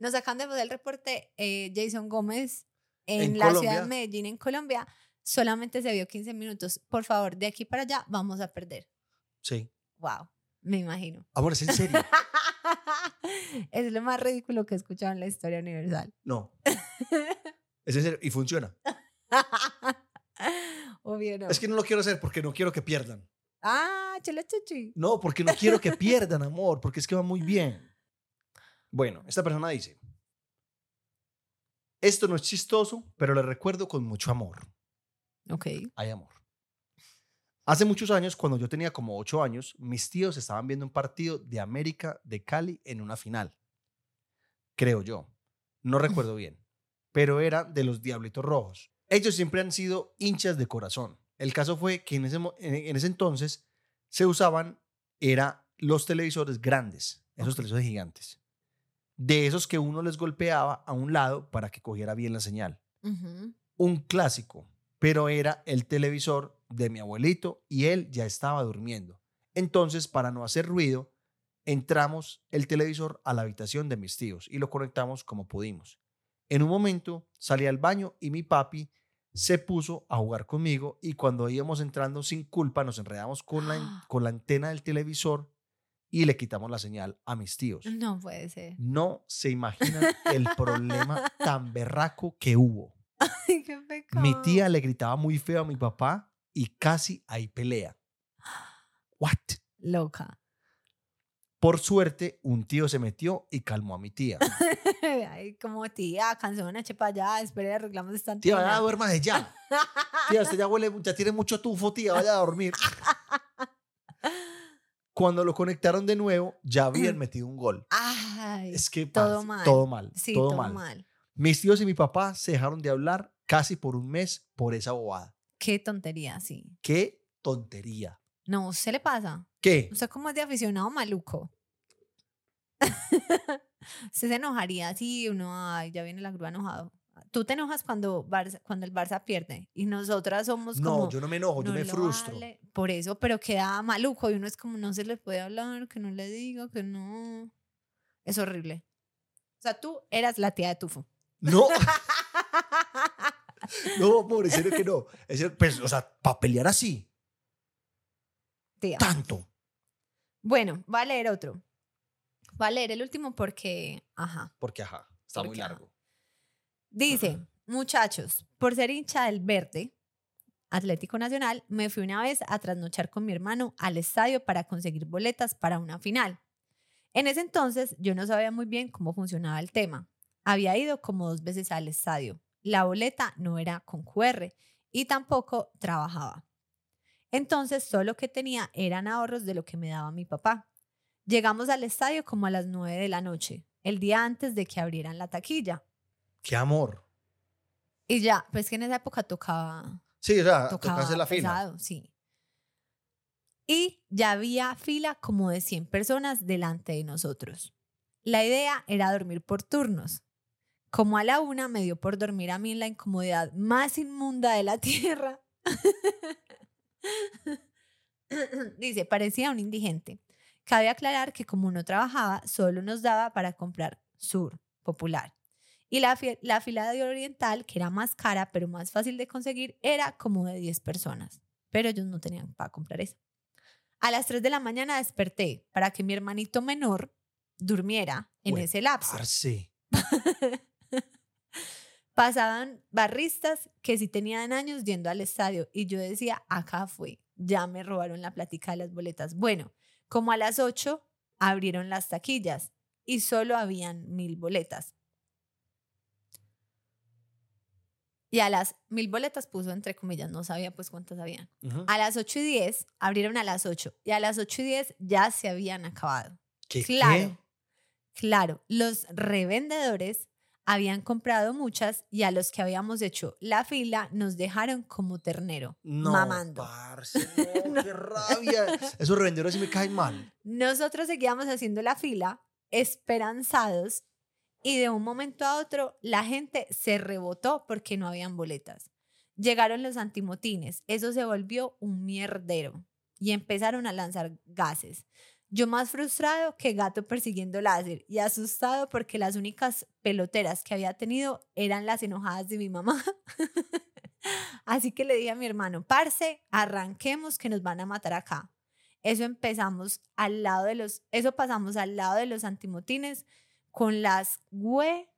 Nos acaban de pasar el reporte eh, Jason Gómez en, En la ciudad Colombia. de Medellín, en Colombia. Solamente se vio 15 minutos. Por favor, de aquí para allá vamos a perder. Sí. Wow, me imagino. Amor, es en serio. [LAUGHS] es lo más ridículo que he escuchado en la historia universal. No. Es en serio. Y funciona. [LAUGHS] Obvio no. Es que no lo quiero hacer porque no quiero que pierdan. Ah, chuchi. No, porque no quiero que [LAUGHS] pierdan, amor, porque es que va muy bien. Bueno, esta persona dice, esto no es chistoso, pero le recuerdo con mucho amor. Ok. Hay amor. Hace muchos años, cuando yo tenía como ocho años, mis tíos estaban viendo un partido de América de Cali en una final. Creo yo. No recuerdo [LAUGHS] bien. Pero era de los Diablitos Rojos. Ellos siempre han sido hinchas de corazón. El caso fue que en ese, en ese entonces se usaban, era los televisores grandes, esos televisores gigantes. De esos que uno les golpeaba a un lado para que cogiera bien la señal un clásico, pero era el televisor de mi abuelito y él ya estaba durmiendo. Entonces, para no hacer ruido, entramos el televisor a la habitación de mis tíos y lo conectamos como pudimos. En un momento salí al baño y mi papi se puso a jugar conmigo y cuando íbamos entrando sin culpa nos enredamos con la, [GASPS] con la antena del televisor y le quitamos la señal a mis tíos. No puede ser. No se imaginan [LAUGHS] el problema tan berraco que hubo. [LAUGHS] Ay, qué pecado. Mi tía le gritaba muy feo a mi papá y casi hay pelea. [GASPS] What? Loca. Por suerte, un tío se metió y calmó a mi tía. [LAUGHS] Ay, como tía, canción eche para allá, espere, arreglamos esta Tía, antena. vaya, duérmase ya. Tía, usted ya huele, ya tiene mucho tufo, tía, vaya a dormir. [LAUGHS] Cuando lo conectaron de nuevo, ya habían [CLEARS THROAT] metido un gol. Ay, Es que todo mal. Todo mal. sí, todo, todo, mal. mal. Mis tíos y mi papá se dejaron de hablar casi por un mes por esa bobada. Qué tontería, sí. Qué tontería. No, ¿se le pasa? ¿Qué? Usted como es de aficionado maluco. [LAUGHS] Usted se enojaría si uno, ay, ya viene la grúa enojado. Tú te enojas cuando, Barça- cuando el Barça pierde y nosotras somos No, como... yo no me enojo, yo "No me frustro. hable". Por eso, pero queda maluco y uno es como, no se le puede hablar, que no le diga, que no... Es horrible. O sea, tú eras la tía de Tufo. No. [LAUGHS] No, amor, en serio que no. En serio, pues, o sea, para pelear así, Tía. tanto. Bueno, va a leer otro. Va a leer el último porque, ajá. Porque, ajá, está muy ajá. largo. Dice, muchachos, por ser hincha del verde, Atlético Nacional, me fui una vez a trasnochar con mi hermano al estadio para conseguir boletas para una final. En ese entonces yo no sabía muy bien cómo funcionaba el tema. Había ido como dos veces al estadio. La boleta no era con QR y tampoco trabajaba. Entonces, todo lo que tenía eran ahorros de lo que me daba mi papá. Llegamos al estadio como a las 9 de la noche, el día antes de que abrieran la taquilla. Qué amor. Y ya, pues que en esa época tocaba, Sí, o sea, tocaba la fila. pesado, sí. Y ya había fila como de 100 personas delante de nosotros. La idea era dormir por turnos. Como a la una me dio por dormir a mí en la incomodidad más inmunda de la [LAUGHS] tierra. [LAUGHS] Dice, parecía un indigente. Cabe aclarar que como no trabajaba, solo nos daba para comprar Sur Popular. Y la, la fila de Oriental, que era más cara, pero más fácil de conseguir, era como de 10 personas. Pero ellos no tenían para comprar eso. A las 3 de la mañana desperté para que mi hermanito menor durmiera en ese lapso. Parce. [LAUGHS] Pasaban barristas que sí tenían años yendo al estadio y yo decía, acá fue, ya me robaron la plática de las boletas. Bueno, como a las 8 abrieron las taquillas y solo habían mil boletas. Y a las mil boletas puso entre comillas, no sabía pues cuántas habían. A las 8 y 10 abrieron a las 8 y a las 8 y 10 ya se habían acabado. ¿Qué, Claro, claro, los revendedores habían comprado muchas y a los que habíamos hecho la fila nos dejaron como ternero, No, mamando. parce, no, [LAUGHS] qué rabia. Esos revendedores me caen mal. Nosotros seguíamos haciendo la fila, esperanzados, y de un momento a otro la gente se rebotó porque no habían boletas. Llegaron los antimotines, eso se volvió un mierdero y empezaron a lanzar gases. Yo más frustrado que gato persiguiendo láser y asustado porque las únicas peloteras que había tenido eran las enojadas de mi mamá. [LAUGHS] Así que le dije a mi hermano, parce, arranquemos que nos van a matar acá. Eso empezamos al lado de los, eso pasamos al lado de los antimotines con las güe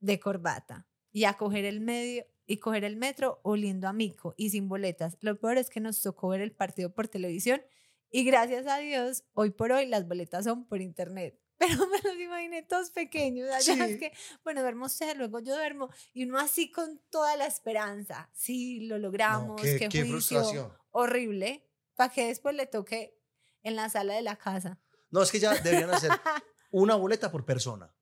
de corbata y a coger el medio y coger el metro oliendo a mico y sin boletas. Lo peor es que nos tocó ver el partido por televisión y gracias a Dios, hoy por hoy las boletas son por internet. [LAUGHS] Pero me los imaginé todos pequeños. allá Sí. es que, bueno, duermo usted, luego yo duermo. Y uno así con toda la esperanza. Sí, lo No, logramos. qué, qué, qué juicio frustración. horrible. Para que después le toque en la sala de la casa. No, es que ya deberían hacer [LAUGHS] una boleta por persona.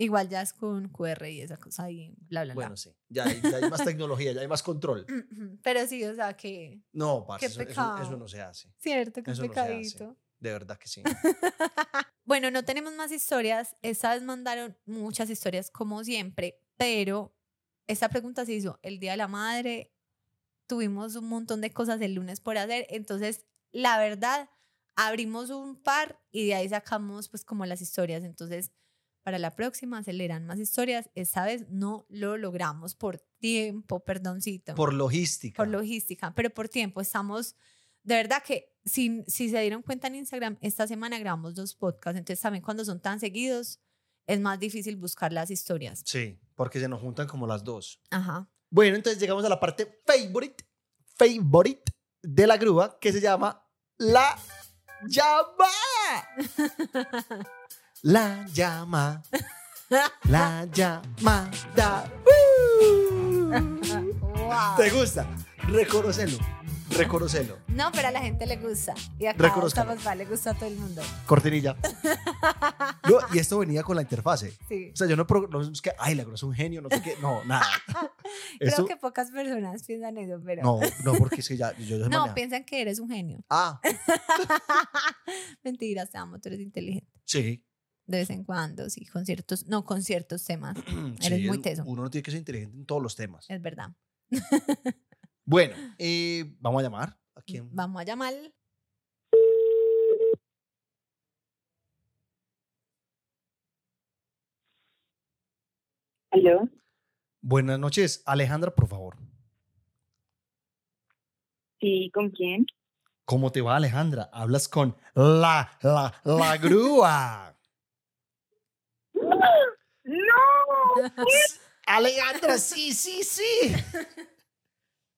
Igual ya es con QR y esa cosa ahí, bla, bla, bla. Bueno, sí. Ya hay, ya hay más tecnología, ya hay más control. [LAUGHS] Pero sí, o sea que, No, parce, Qué eso, eso- eso no se hace. cierto, que Eso no pecadito. De verdad que sí. [LAUGHS] Bueno, no tenemos más historias. Esta vez mandaron muchas historias como siempre, pero esta pregunta se hizo el Día de la Madre. Tuvimos un montón de cosas el lunes por hacer. Entonces, la verdad, abrimos un par y de ahí sacamos pues como las historias. Entonces, para la próxima se leerán más historias. Esta vez no lo logramos por tiempo, perdoncito. Por logística. por logística, pero por tiempo estamos, de verdad que si, si se dieron cuenta en Instagram, esta semana grabamos dos podcasts, entonces también cuando son tan seguidos es más difícil buscar las historias. Sí, porque se nos juntan como las dos. Ajá. Bueno, entonces llegamos a la parte favorite, favorite de la grúa que se llama la llama. [LAUGHS] La llama. [LAUGHS] La llamada. Wow. ¿Te gusta? Reconocelo. Reconocelo. No, pero a la gente le gusta. Y acá estamos, le gusta a todo el mundo. Cortinilla. [LAUGHS] No, y esto venía con la interfase. Sí. O sea, yo no, no es que, ay, la es un genio, no sé qué. No, nada. [LAUGHS] Creo Esto- que pocas personas piensan eso, pero... No, no, porque es que ya, yo, yo No, maneja- piensan que eres un genio. Ah, Mentiras, te amo, tú eres inteligente. sí. De vez en cuando, sí, con ciertos, no, con ciertos temas. [CLEARS THROAT] Eres muy es- teso. Uno no tiene que ser inteligente en todos los temas. Es verdad. Bueno, [LAUGHS] eh, vamos a llamar. ¿A quién? Vamos a llamar. ¿Aló? Buenas noches, Alejandra, por favor. Sí, ¿con quién? ¿Cómo te va, Alejandra? Hablas con la, la, la grúa. [LAUGHS] ¡No! Alejandra, sí, sí, sí.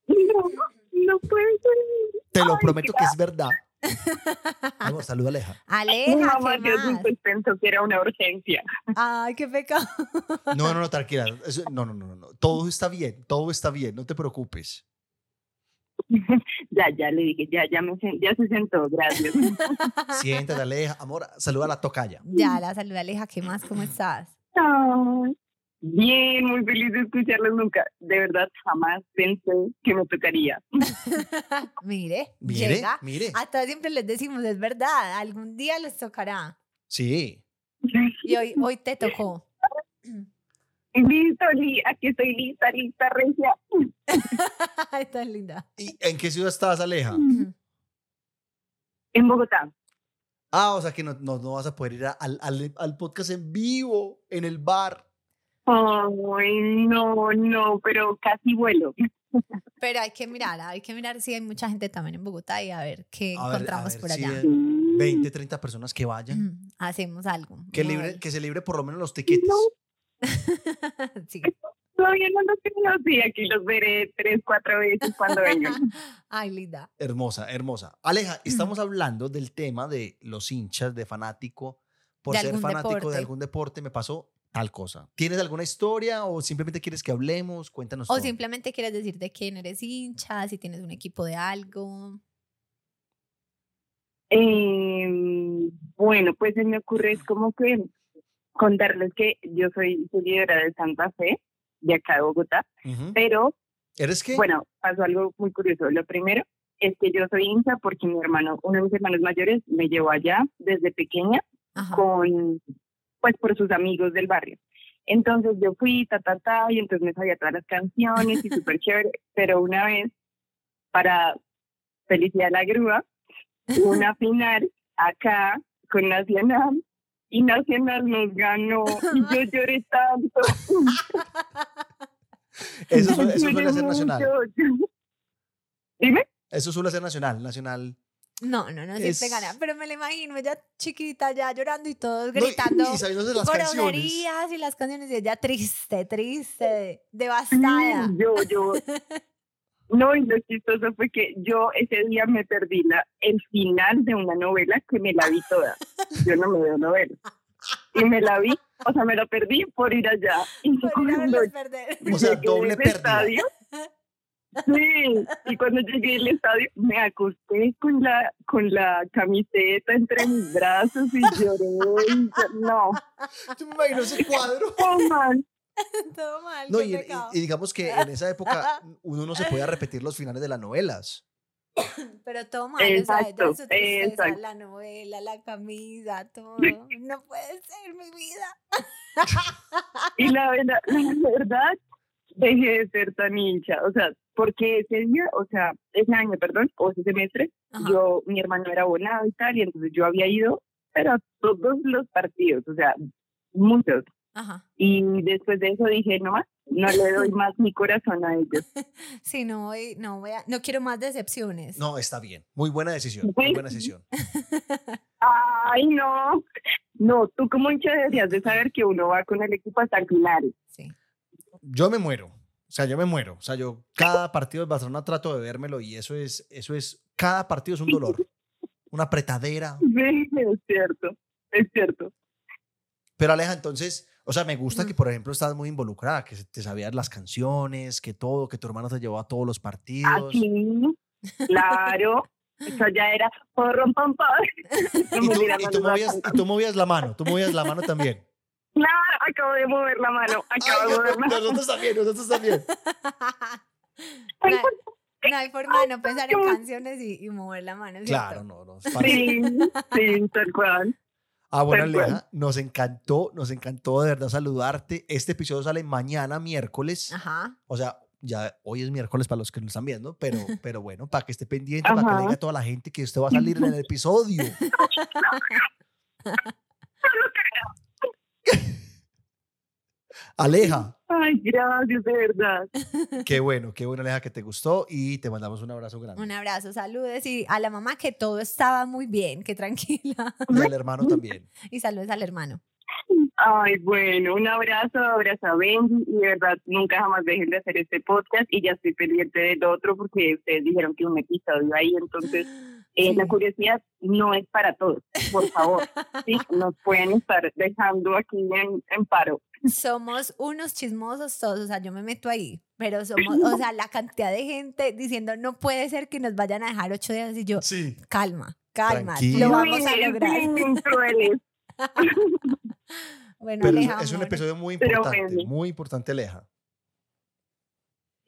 No, no puede ser. Te lo Ay, prometo que es verdad. Vamos, saluda, Aleja. Aleja, Mamá, ¿qué Dios más? mío, pues pensó que era una urgencia. Ay, qué pecado. No, no, no, tranquila. Eso- no, no, no, no, no. Todo está bien, todo está bien, no te preocupes. ya, ya le dije, ya, ya, me, sen- ya se sentó, gracias. Siéntate, Aleja. Amor, saluda a la tocaya. Ya, la saluda Aleja, ¿qué más? ¿Cómo estás? Ay, Bien, muy feliz de escucharlos nunca. De verdad, jamás pensé que me tocaría. [LAUGHS] Mire, Mire, llega. mire. A todos siempre les decimos, es verdad, algún día les tocará. Sí. Y hoy, hoy te tocó. [CLEARS THROAT] Listo, li- aquí estoy lista, lista, regia. [LAUGHS] Está linda. ¿Y en qué ciudad estás, Aleja? En Bogotá. Ah, o sea que no, no, no vas a poder ir a- al, al, al podcast en vivo, en el bar. Ay, no, no, pero casi vuelo. Pero hay que mirar, hay que mirar si hay mucha gente también en Bogotá y a ver qué A ver, a encontramos ver por si allá. es 20, 30 personas que vayan. Mm, Hacemos algo. Que, libre, que se libre por lo menos los tiquetes. [LAUGHS] Sí. Todavía no los tengo, sí, aquí los veré tres, cuatro veces cuando vengan. [LAUGHS] Ay, linda. Hermosa, hermosa. Aleja, estamos hablando del tema de los hinchas de fanático. Por De ser fanático de algún deporte me pasó tal cosa. ¿Tienes alguna historia o simplemente quieres que hablemos? Cuéntanos O todo. simplemente quieres decir de quién eres hincha, si tienes un equipo de algo. Eh, bueno, pues se me ocurre es como que contarles que yo soy seguidora de Santa Fe, de acá de Bogotá, pero ¿Eres qué? bueno, pasó algo muy curioso. Lo primero es que yo soy hincha porque mi hermano, uno de mis hermanos mayores, me llevó allá desde pequeña Ajá. con, pues por sus amigos del barrio. Entonces yo fui, ta, ta, ta, y entonces me sabía todas las canciones y súper chévere, pero una vez, para Felicidad de la Grúa, hubo una [LAUGHS] final acá con Nacional, y Nacional nos ganó, y yo lloré tanto. [LAUGHS] Eso, [LAUGHS] suele, eso suele ser nacional. Dime. Eso suele ser nacional. Nacional. No, no, no, siempre Es- gana. Pero me la imagino, ella chiquita, ya llorando y todos No, y- gritando. y, las canciones. y las canciones y ella triste, triste, devastada. Sí, Yo, yo. [LAUGHS] No, y lo chistoso fue que yo ese día me perdí la, el final de una novela que me la vi toda. Yo no me veo novela. Y me la vi, o sea, me la perdí por ir allá. Y Por ir a verlos perder. O sea, doble estadio, Sí, y cuando llegué al estadio me acosté con la con la camiseta entre mis brazos y lloré. y no, Yo me imagino ese cuadro. oh, man. [LAUGHS] Todo mal. No, y, y- pecado. y digamos que en esa época [LAUGHS] uno no se podía repetir los finales de las novelas. Pero todo mal, o sea, Exacto, tristeza, exacto. la novela, la camisa, todo. No puede ser mi vida. Y la, verdad- la verdad, dejé de ser tan hincha. O sea, porque ese día, o sea, ese año, perdón, o ese semestre, Ajá. yo, mi hermano era abonado y tal, y entonces yo había ido, pero a todos los partidos, o sea, muchos. Ajá. Y después de eso dije, no más, no le doy [LAUGHS] más mi corazón a ellos. [LAUGHS] Sí, no voy, no voy a, no quiero más decepciones. No, está bien. Muy buena decisión. Muy buena decisión. [LAUGHS] Ay, no. No, tú como hincha deberías de saber que uno va con el equipo hasta el final. Sí. Yo me muero. O sea, yo me muero. O sea, yo cada partido del Barcelona trato de vérmelo y eso es, eso es, cada partido es un dolor. Una apretadera. [LAUGHS] Sí, es cierto, es cierto. Pero Aleja, entonces, o sea, me gusta que, por ejemplo, estás muy involucrada, que te sabías las canciones, que todo, que tu hermano te llevó a todos los partidos. Aquí, claro. Eso ya era porrón pam pam. Y tú, y tú movías, y tú movías la mano, tú movías la mano también. Acabo de mover la mano. [LAUGHS] Acabo Ay, de mover la mano. nosotros también, nosotros también. [LAUGHS] no, hay, no hay forma de no [LAUGHS] pensar en canciones y, y mover la mano. ¿cierto? Claro, no, no. es fácil. Sí, sí, tal cual. Ah, bueno. Aleja, nos encantó, nos encantó de verdad saludarte. Este episodio sale mañana, miércoles. Ajá. O sea, ya hoy es miércoles para los que nos están viendo, pero, pero bueno, para que esté pendiente, para que le diga a toda la gente que usted va a salir en el episodio. Aleja, Ay, gracias, de verdad. [LAUGHS] qué bueno, qué bueno, Aleja, que te gustó y te mandamos un abrazo grande. Un abrazo, saludes y a la mamá que todo estaba muy bien, que tranquila. Y al hermano también. [LAUGHS] Y saludos al hermano. Ay, bueno, un abrazo, abrazo a Benji y de verdad nunca jamás dejen de hacer este podcast y ya estoy pendiente del otro porque ustedes dijeron que un episodio ahí, entonces [GASPS] [LAUGHS] eh, la curiosidad no es para todos, por favor, ¿sí? [LAUGHS] Nos pueden estar dejando aquí en, en paro. Somos unos chismosos todos, o sea, yo me meto ahí, pero somos, o [LAUGHS] sea, la cantidad de gente diciendo, no puede ser que nos vayan a dejar ocho días y yo, Sí. calma, calma, Tranquila. lo vamos a lograr. [LAUGHS] Bueno, Pero es- Aleja, es un episodio muy importante, bueno. muy importante, Aleja.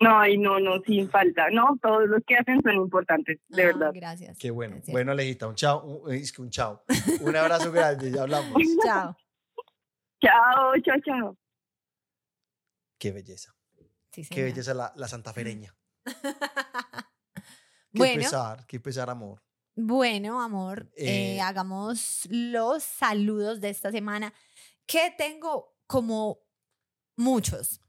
No, ay, no, no, sin falta. No, todos los que hacen son importantes, de Ah, verdad. Gracias. Qué bueno. Bueno, Alejita, un chao. Un, es que un chao. Un abrazo grande, ya hablamos. [LAUGHS] Chao. Chao, chao, chao. Qué belleza. Sí, Qué belleza la, la santafereña. [LAUGHS] Qué Bueno. pesar, qué pesar, amor. Bueno, amor, eh, Eh, hagamos los saludos de esta semana, que tengo como muchos.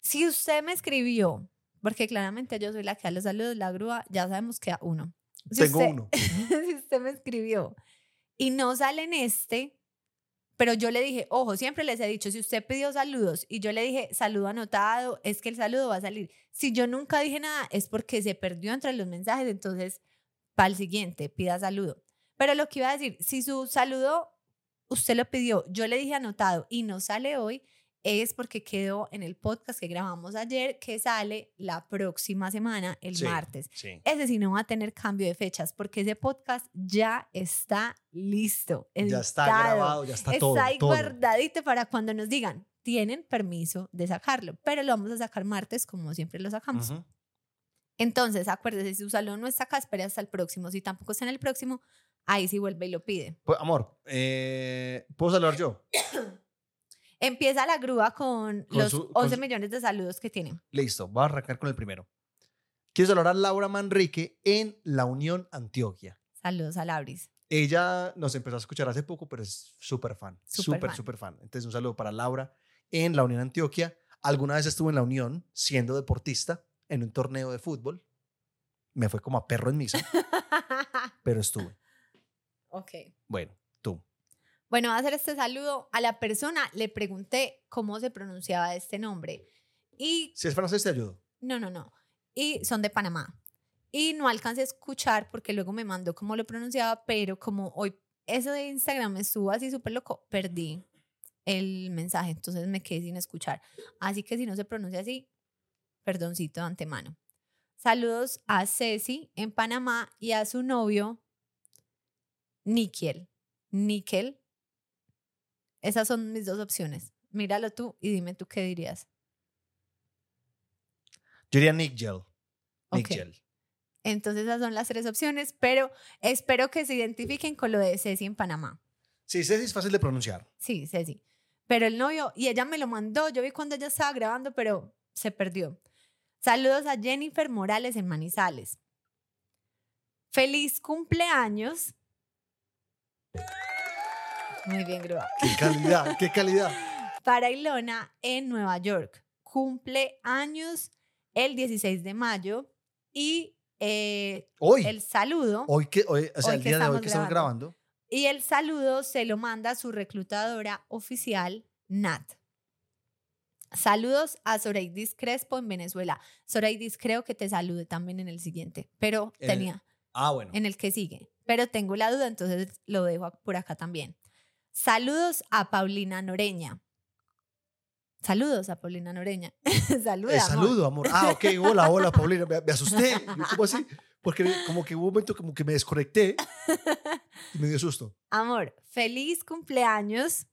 Si usted me escribió, porque claramente yo soy la que da los saludos, la grúa, ya sabemos que a uno. Si Tengo usted- uno. [LAUGHS] si usted me escribió y no sale en este, pero yo le dije, ojo, siempre les he dicho, si usted pidió saludos y yo le dije saludo anotado, es que el saludo va a salir. Si yo nunca dije nada, es porque se perdió entre los mensajes, entonces para el siguiente, pida saludo. Pero lo que iba a decir, si su saludo usted lo pidió, yo le dije anotado y no sale hoy, es porque quedó en el podcast que grabamos ayer, que sale la próxima semana, el Sí, martes. Sí. Ese sí no va a tener cambio de fechas porque ese podcast ya está listo. Ya está editado, grabado, ya está, Está todo. ahí todo. guardadito para cuando nos digan, tienen permiso de sacarlo, pero lo vamos a sacar martes como siempre lo sacamos. Entonces, acuérdese, si su salón no está acá, espere hasta el próximo. Si tampoco está en el próximo, ahí sí vuelve y lo pide. Pues, amor, eh, ¿puedo saludar yo? [COUGHS] Empieza la grúa con, Con los su- con 11 su- millones de saludos que tiene. Listo, voy a arrancar con el primero. Quiero saludar a Laura Manrique en La Unión, Antioquia. Saludos a Lauris. Ella nos empezó a escuchar hace poco, pero es súper fan. Súper Súper, fan. fan. Entonces, un saludo para Laura en La Unión Antioquia. Alguna vez estuve en La Unión siendo deportista en un torneo de fútbol. Me fue como a perro en misa, [LAUGHS] pero estuve. ok. Bueno. Bueno, a hacer este saludo a la persona. Le pregunté cómo se pronunciaba este nombre. Y Si es francés, te ayudo. no, no, no. Y son de Panamá. Y no alcancé a escuchar porque luego me mandó cómo lo pronunciaba, pero como hoy eso de Instagram me estuvo así súper loco, perdí el mensaje, entonces me quedé sin escuchar. Así que si no se pronuncia así, perdoncito de antemano. Saludos a Ceci en Panamá y a su novio, Níquel. Níquel. Esas son mis dos opciones. Míralo tú y dime tú qué dirías. Yo diría Nick Gel. Nick. Entonces esas son las tres opciones, pero espero que se identifiquen con lo de Ceci en Panamá. Sí, Ceci es fácil de pronunciar. Sí, Ceci. Pero el novio, y ella me lo mandó, yo vi cuando ella estaba grabando, pero se perdió. Saludos a Jennifer Morales en Manizales. Feliz cumpleaños. Muy bien, Grúa. Qué calidad, qué calidad. Para Ilona en Nueva York. Cumple años el 16 de mayo y eh, Hoy, el saludo. hoy que, hoy, o sea, hoy el día de hoy que estamos grabando. Y el saludo se lo manda su reclutadora oficial, Nat. Saludos a Soreidis Crespo en Venezuela. Soreidis, creo que te salude también en el siguiente, pero En el- tenía Ah, bueno. en el que sigue. Pero tengo la duda, entonces lo dejo por acá también. Saludos a Paulina Noreña. Saludos a Paulina Noreña. [LAUGHS] Saluda, Eh, amor. saludo, amor. Ah, ok. Hola, hola, Paulina. Me, me asusté. Yo, ¿Cómo así? Porque como que hubo un momento como que me desconecté [LAUGHS] y me dio susto. Amor, feliz cumpleaños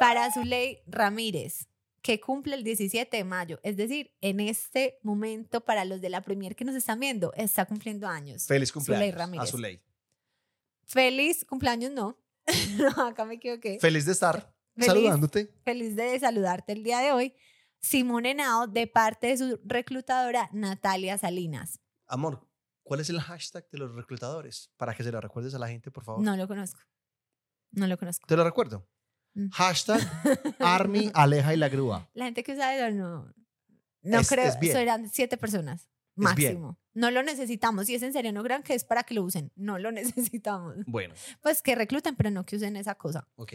para Zuley Ramírez, que cumple el 17 de mayo. Es decir, en este momento, para los de la Premier que nos están viendo, está cumpliendo años. Feliz Zuley cumpleaños Ramírez. a Zuley. Feliz cumpleaños, no. [LAUGHS] no, acá me equivoqué. Feliz de estar Feliz. saludándote. Feliz de saludarte el día de hoy. Simón Henao, de parte de su reclutadora Natalia Salinas. Amor, ¿cuál es el hashtag de los reclutadores? Para que se lo recuerdes a la gente, por favor. No lo conozco. No lo conozco. Te lo recuerdo. Mm. Hashtag [LAUGHS] Army Aleja y la grúa. La gente que usa eso no. No Es- creo. es. Serán siete personas. Máximo. No lo necesitamos. Si es en serio, no crean que es para que lo usen. No lo [LAUGHS] necesitamos. Bueno, Pues que recluten, pero no que usen esa cosa. ok.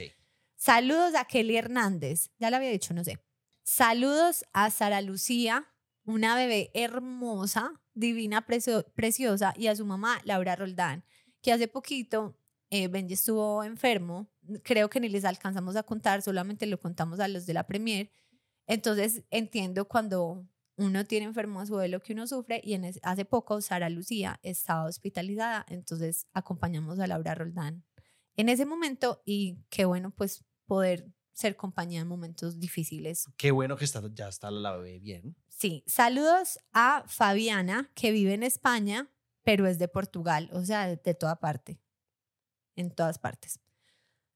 Saludos a Kelly Hernández. Ya lo había dicho, no sé. Saludos a Sara Lucía, una bebé hermosa, divina, precio- preciosa, y a su mamá, Laura Roldán, que hace poquito eh, Benji estuvo enfermo. Creo que ni les alcanzamos a contar, solamente lo contamos a los de la Premier. Entonces entiendo cuando uno tiene enfermo a su abuelo que uno sufre y en es- hace poco Sara Lucía estaba hospitalizada, entonces acompañamos a Laura Roldán en ese momento y qué bueno pues poder ser compañía en momentos difíciles. Qué bueno que está, ya está la bebé bien. Sí, saludos a Fabiana que vive en España, pero es de Portugal, o sea, de, de toda parte, en todas partes.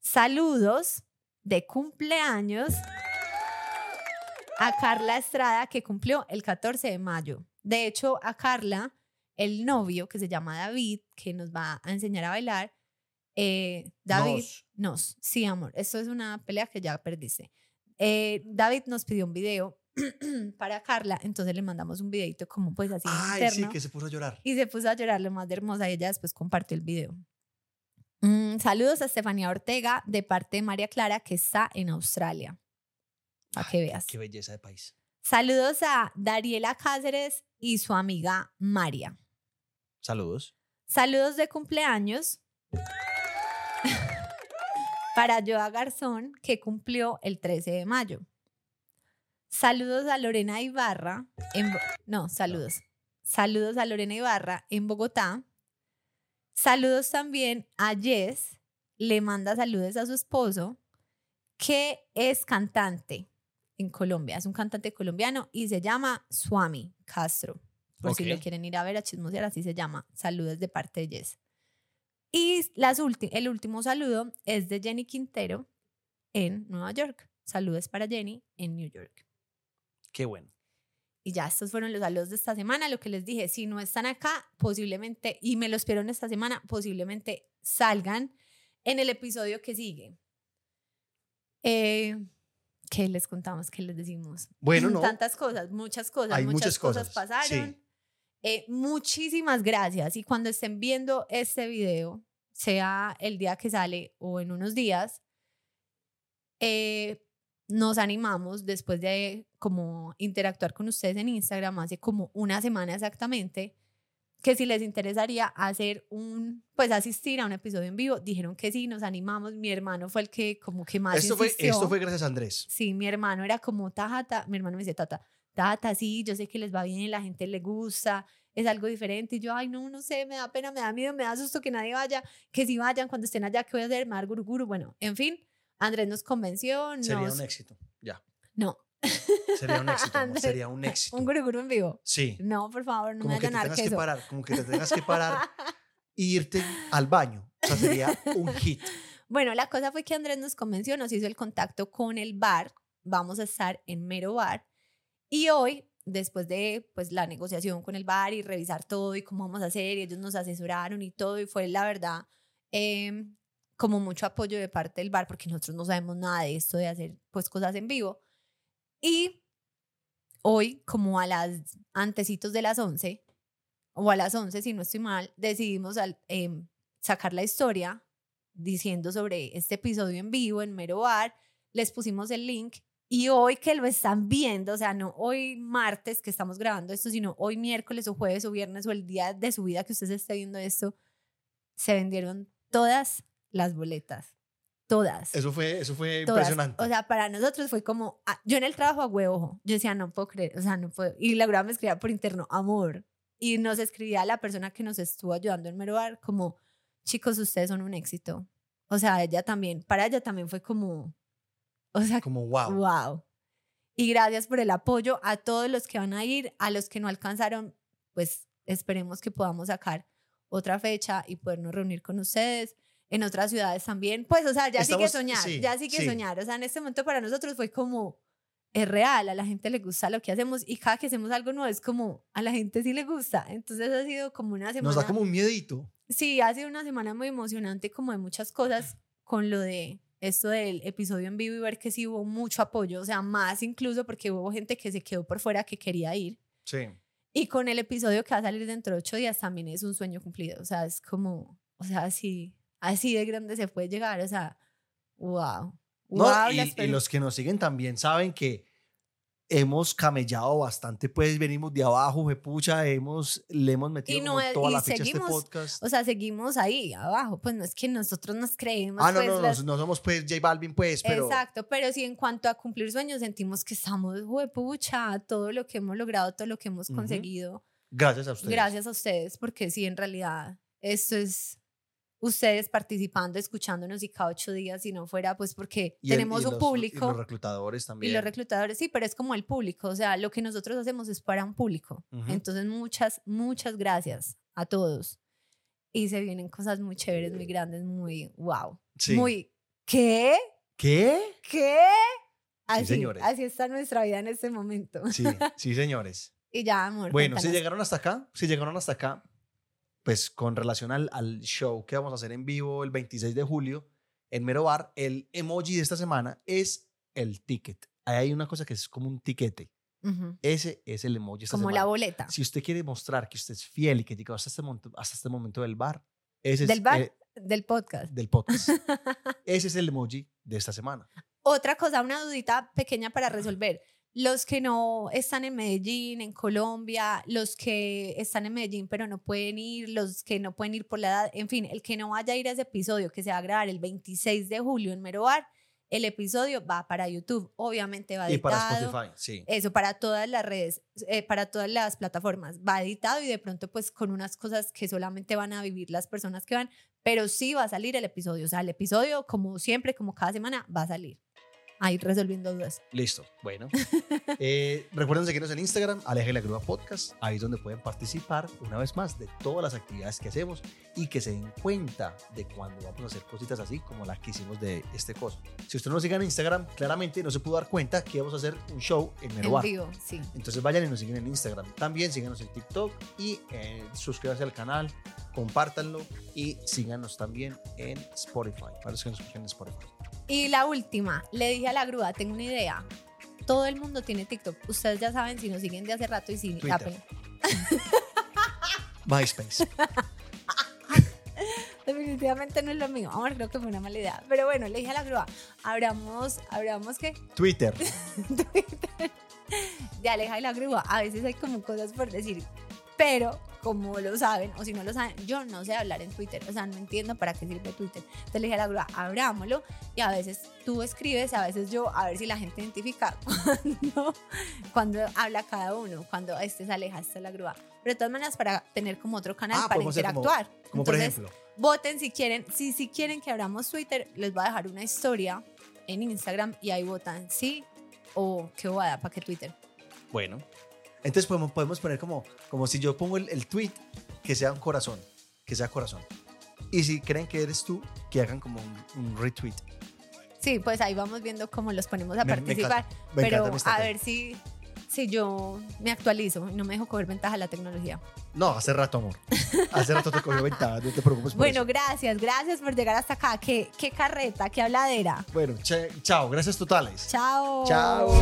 Saludos de cumpleaños a Carla Estrada que cumplió el 14 de mayo. De hecho, a Carla, el novio que se llama David, que nos va a enseñar a bailar, eh, David, Nos. nos, sí, amor, esto es una pelea que ya perdiste. Eh, David nos pidió un video [CLEARS THROAT] para Carla, entonces le mandamos un videito como pues así Ay, sí, interno que se puso a llorar. y se puso a llorar lo más de hermosa y ella después compartió el video. Mm, saludos a Estefanía Ortega de parte de María Clara que está en Australia. Para que veas. Qué belleza de país. Saludos a Dariela Cáceres y su amiga María. Saludos. Saludos de cumpleaños para Joa Garzón, que cumplió el 13 de mayo. Saludos a Lorena Ibarra. En, no, saludos. Saludos a Lorena Ibarra en Bogotá. Saludos también a Jess. Le manda saludos a su esposo, que es cantante en Colombia. Es un cantante colombiano y se llama Swami Castro. Por si lo quieren ir a ver a chismosear, así se llama. Saludos de parte de Jess. Y las el último saludo es de Jenny Quintero en Nueva York. Saludos para Jenny en New York. Qué bueno. Y ya estos fueron los saludos de esta semana. Lo que les dije, si no están acá, posiblemente, y me los vieron esta semana, posiblemente salgan en el episodio que sigue. Eh, ¿Qué les contamos? ¿Qué les decimos? Bueno, [LAUGHS] no. Tantas cosas, muchas cosas. Hay muchas, muchas cosas, cosas, pasaron. sí. Eh, muchísimas gracias. Y cuando estén viendo este video, sea el día que sale o en unos días, eh, nos animamos después de como interactuar con ustedes en Instagram hace como una semana exactamente, que si les interesaría hacer un, pues asistir a un episodio en vivo, dijeron que sí, nos animamos, mi hermano fue el que como que más Esto fue, esto fue gracias a Andrés. Sí, mi hermano era como, tata, mi hermano me dice, tata, tata, sí, yo sé que les va bien, la gente le gusta, es algo diferente. Y yo, ay, no, no sé, me da pena, me da miedo, me da susto que nadie vaya, que si vayan, cuando estén allá, ¿qué voy a hacer? Me guruguru. Bueno, en fin, Andrés nos convenció, Sería nos... un éxito. Ya. No, Sería un éxito. [LAUGHS] amor, Sería un éxito. un guruguru en vivo. Sí. No, por favor, no como me vayan a dar tengas que queso. parar, como que te tengas que parar [LAUGHS] e irte al baño. O sea, sería un hit. [LAUGHS] Bueno, la cosa fue que Andrés nos convenció, nos hizo el contacto con el bar. Vamos a estar en Mero Bar. Y hoy, después de pues, la negociación con el bar y revisar todo y cómo vamos a hacer, y ellos nos asesoraron y todo, y fue la verdad eh, como mucho apoyo de parte del bar, porque nosotros no sabemos nada de esto de hacer pues cosas en vivo. Y hoy, como a las antecitos de las 11, o a las 11, si no estoy mal, decidimos em, sacar la historia diciendo sobre este episodio en vivo en Mero Bar. Les pusimos el link y hoy que lo están viendo, o sea, no hoy martes que estamos grabando esto, sino hoy miércoles o jueves o viernes o el día de su vida que usted esté viendo esto, se vendieron todas las boletas. Todas. Eso fue, eso fue Todas. impresionante. O sea, para nosotros fue como, ah, yo en el trabajo a huevo, yo decía, no puedo creer, o sea, no puedo. Y la me escribía por interno, amor. Y nos escribía la persona que nos estuvo ayudando en Merobar como, chicos, ustedes son un éxito. O sea, ella también, para ella también fue como, o sea, como wow. wow. Y gracias por el apoyo a todos los que van a ir, a los que no alcanzaron, pues esperemos que podamos sacar otra fecha y podernos reunir con ustedes en otras ciudades también. Pues, o sea, ya sí que Estamos- soñar, sí, ya sí que sí. soñar. O sea, en este momento para nosotros fue como, es real, a la gente le gusta lo que hacemos y cada que hacemos algo nuevo es como, a la gente sí le gusta. Entonces ha sido como una semana. Nos da como un miedito. Sí, ha sido una semana muy emocionante, como de muchas cosas, con lo de esto del episodio en vivo y ver que sí hubo mucho apoyo, o sea, más incluso porque hubo gente que se quedó por fuera que quería ir. Sí. Y con el episodio que va a salir dentro de ocho días también es un sueño cumplido, o sea, es como, o sea, así, así de grande se puede llegar, o sea, wow. No, Wow, y, y los que nos siguen también saben que hemos camellado bastante, pues venimos de abajo, pucha, hemos, le hemos metido Y no como toda y la ficha a este seguimos, podcast. O sea, seguimos ahí abajo. Pues no es que nosotros nos creemos. ah, no, pues, no, no, las- no somos pues J Balvin, pues, pero Exacto, pero sí en cuanto a cumplir sueños sentimos que estamos, pucha, todo lo que hemos logrado, todo lo que hemos Ujú. conseguido, gracias a ustedes. gracias a ustedes, porque sí, en realidad, esto es ustedes participando, escuchándonos y cada ocho días, si no fuera, pues porque Y el- tenemos y un los- público Y los reclutadores y también. los reclutadores, sí, pero es como el público, o sea, lo que nosotros hacemos es para un público. Ujú. Entonces, muchas, muchas gracias a todos. Y se vienen cosas muy chéveres, muy grandes, muy wow. Sí. Muy, ¿qué? ¿Qué? ¿Qué? Así, señores. así está nuestra vida en este momento. Sí, sí, señores. [LAUGHS] Y ya, amor. Bueno, si llegaron hasta acá, si llegaron hasta acá, pues con relación al, al show que vamos a hacer en vivo el 26 de julio en Mero Bar, el emoji de esta semana es el ticket. Ahí hay una cosa que es como un tiquete. Ujú. Ese es el emoji esta Como la semana. boleta. Si usted quiere mostrar que usted es fiel y que llegó hasta este momento, hasta este momento del bar, ese Del es bar, eh, del podcast. del podcast. [LAUGHS] ese es el emoji de esta semana. Otra cosa, una dudita pequeña para resolver. Los que no están en Medellín, en Colombia, los que están en Medellín pero no pueden ir, los que no pueden ir por la edad, en fin, el que no vaya a ir a ese episodio que se va a grabar el 26 de julio en Merobar, el episodio va para YouTube, obviamente va Y para editado. Spotify, sí. Eso para todas las redes, eh, para todas las plataformas. Va editado y de pronto pues con unas cosas que solamente van a vivir las personas que van, pero sí va a salir el episodio. O sea, el episodio como siempre, como cada semana, va a salir. Ahí resolviendo dudas. Listo. Bueno. [LAUGHS] Eh, recuerden seguirnos en Instagram, Aleja la Grúa Podcast. Ahí es donde pueden participar una vez más de todas las actividades que hacemos y que se den cuenta de cuando vamos a hacer cositas así como las que hicimos de este cosa. Si usted no nos sigue en Instagram, claramente no se pudo dar cuenta que vamos a hacer un show en Merobar. vivo, sí. Entonces vayan y nos siguen en Instagram. También síganos en TikTok y eh, suscríbanse al canal, compártanlo y síganos también en Spotify, para los que nos escuchan en Spotify. Y la última, le dije a la grúa, tengo una idea. Todo el mundo tiene TikTok. Ustedes ya saben si nos siguen de hace rato y si Twitter. tapen. [LAUGHS] MySpace. [LAUGHS] Definitivamente no es lo mío. Amor, creo que fue una mala idea. Pero bueno, le dije a la grúa, abramos, abramos qué? Twitter. [LAUGHS] Twitter de Aleja y la grúa. A veces hay como cosas por decir, pero como lo saben, o si no lo saben, yo no sé hablar en Twitter, o sea, no entiendo para qué sirve Twitter. Entonces le dije a la grúa, abrámoslo y a veces tú escribes, a veces yo, a ver si la gente identifica [LAUGHS] cuando, cuando habla cada uno, cuando este es Aleja, esta es la grúa. Pero de todas maneras, para tener como otro canal, Ah, para podemos hacer como- interactuar. Como por ejemplo. Voten si quieren, si, si quieren que abramos Twitter, les voy a dejar una historia en Instagram y ahí votan sí o qué bobada, ¿para qué Twitter? Bueno. Entonces podemos, podemos poner como, como si yo pongo el, el tweet, que sea un corazón, que sea corazón. Y si creen que eres tú, que hagan como un, un retweet. Sí, pues ahí vamos viendo cómo los ponemos a Me- me participar. me pero encanta a ver si, si yo me actualizo y no me dejo coger ventaja la tecnología. No, hace rato, amor. Hace rato te cogió ventaja, no te preocupes por Bueno, eso. gracias, gracias por llegar hasta acá. Qué, qué carreta, qué habladera. Bueno, che- chao, gracias totales. Chao. Chao.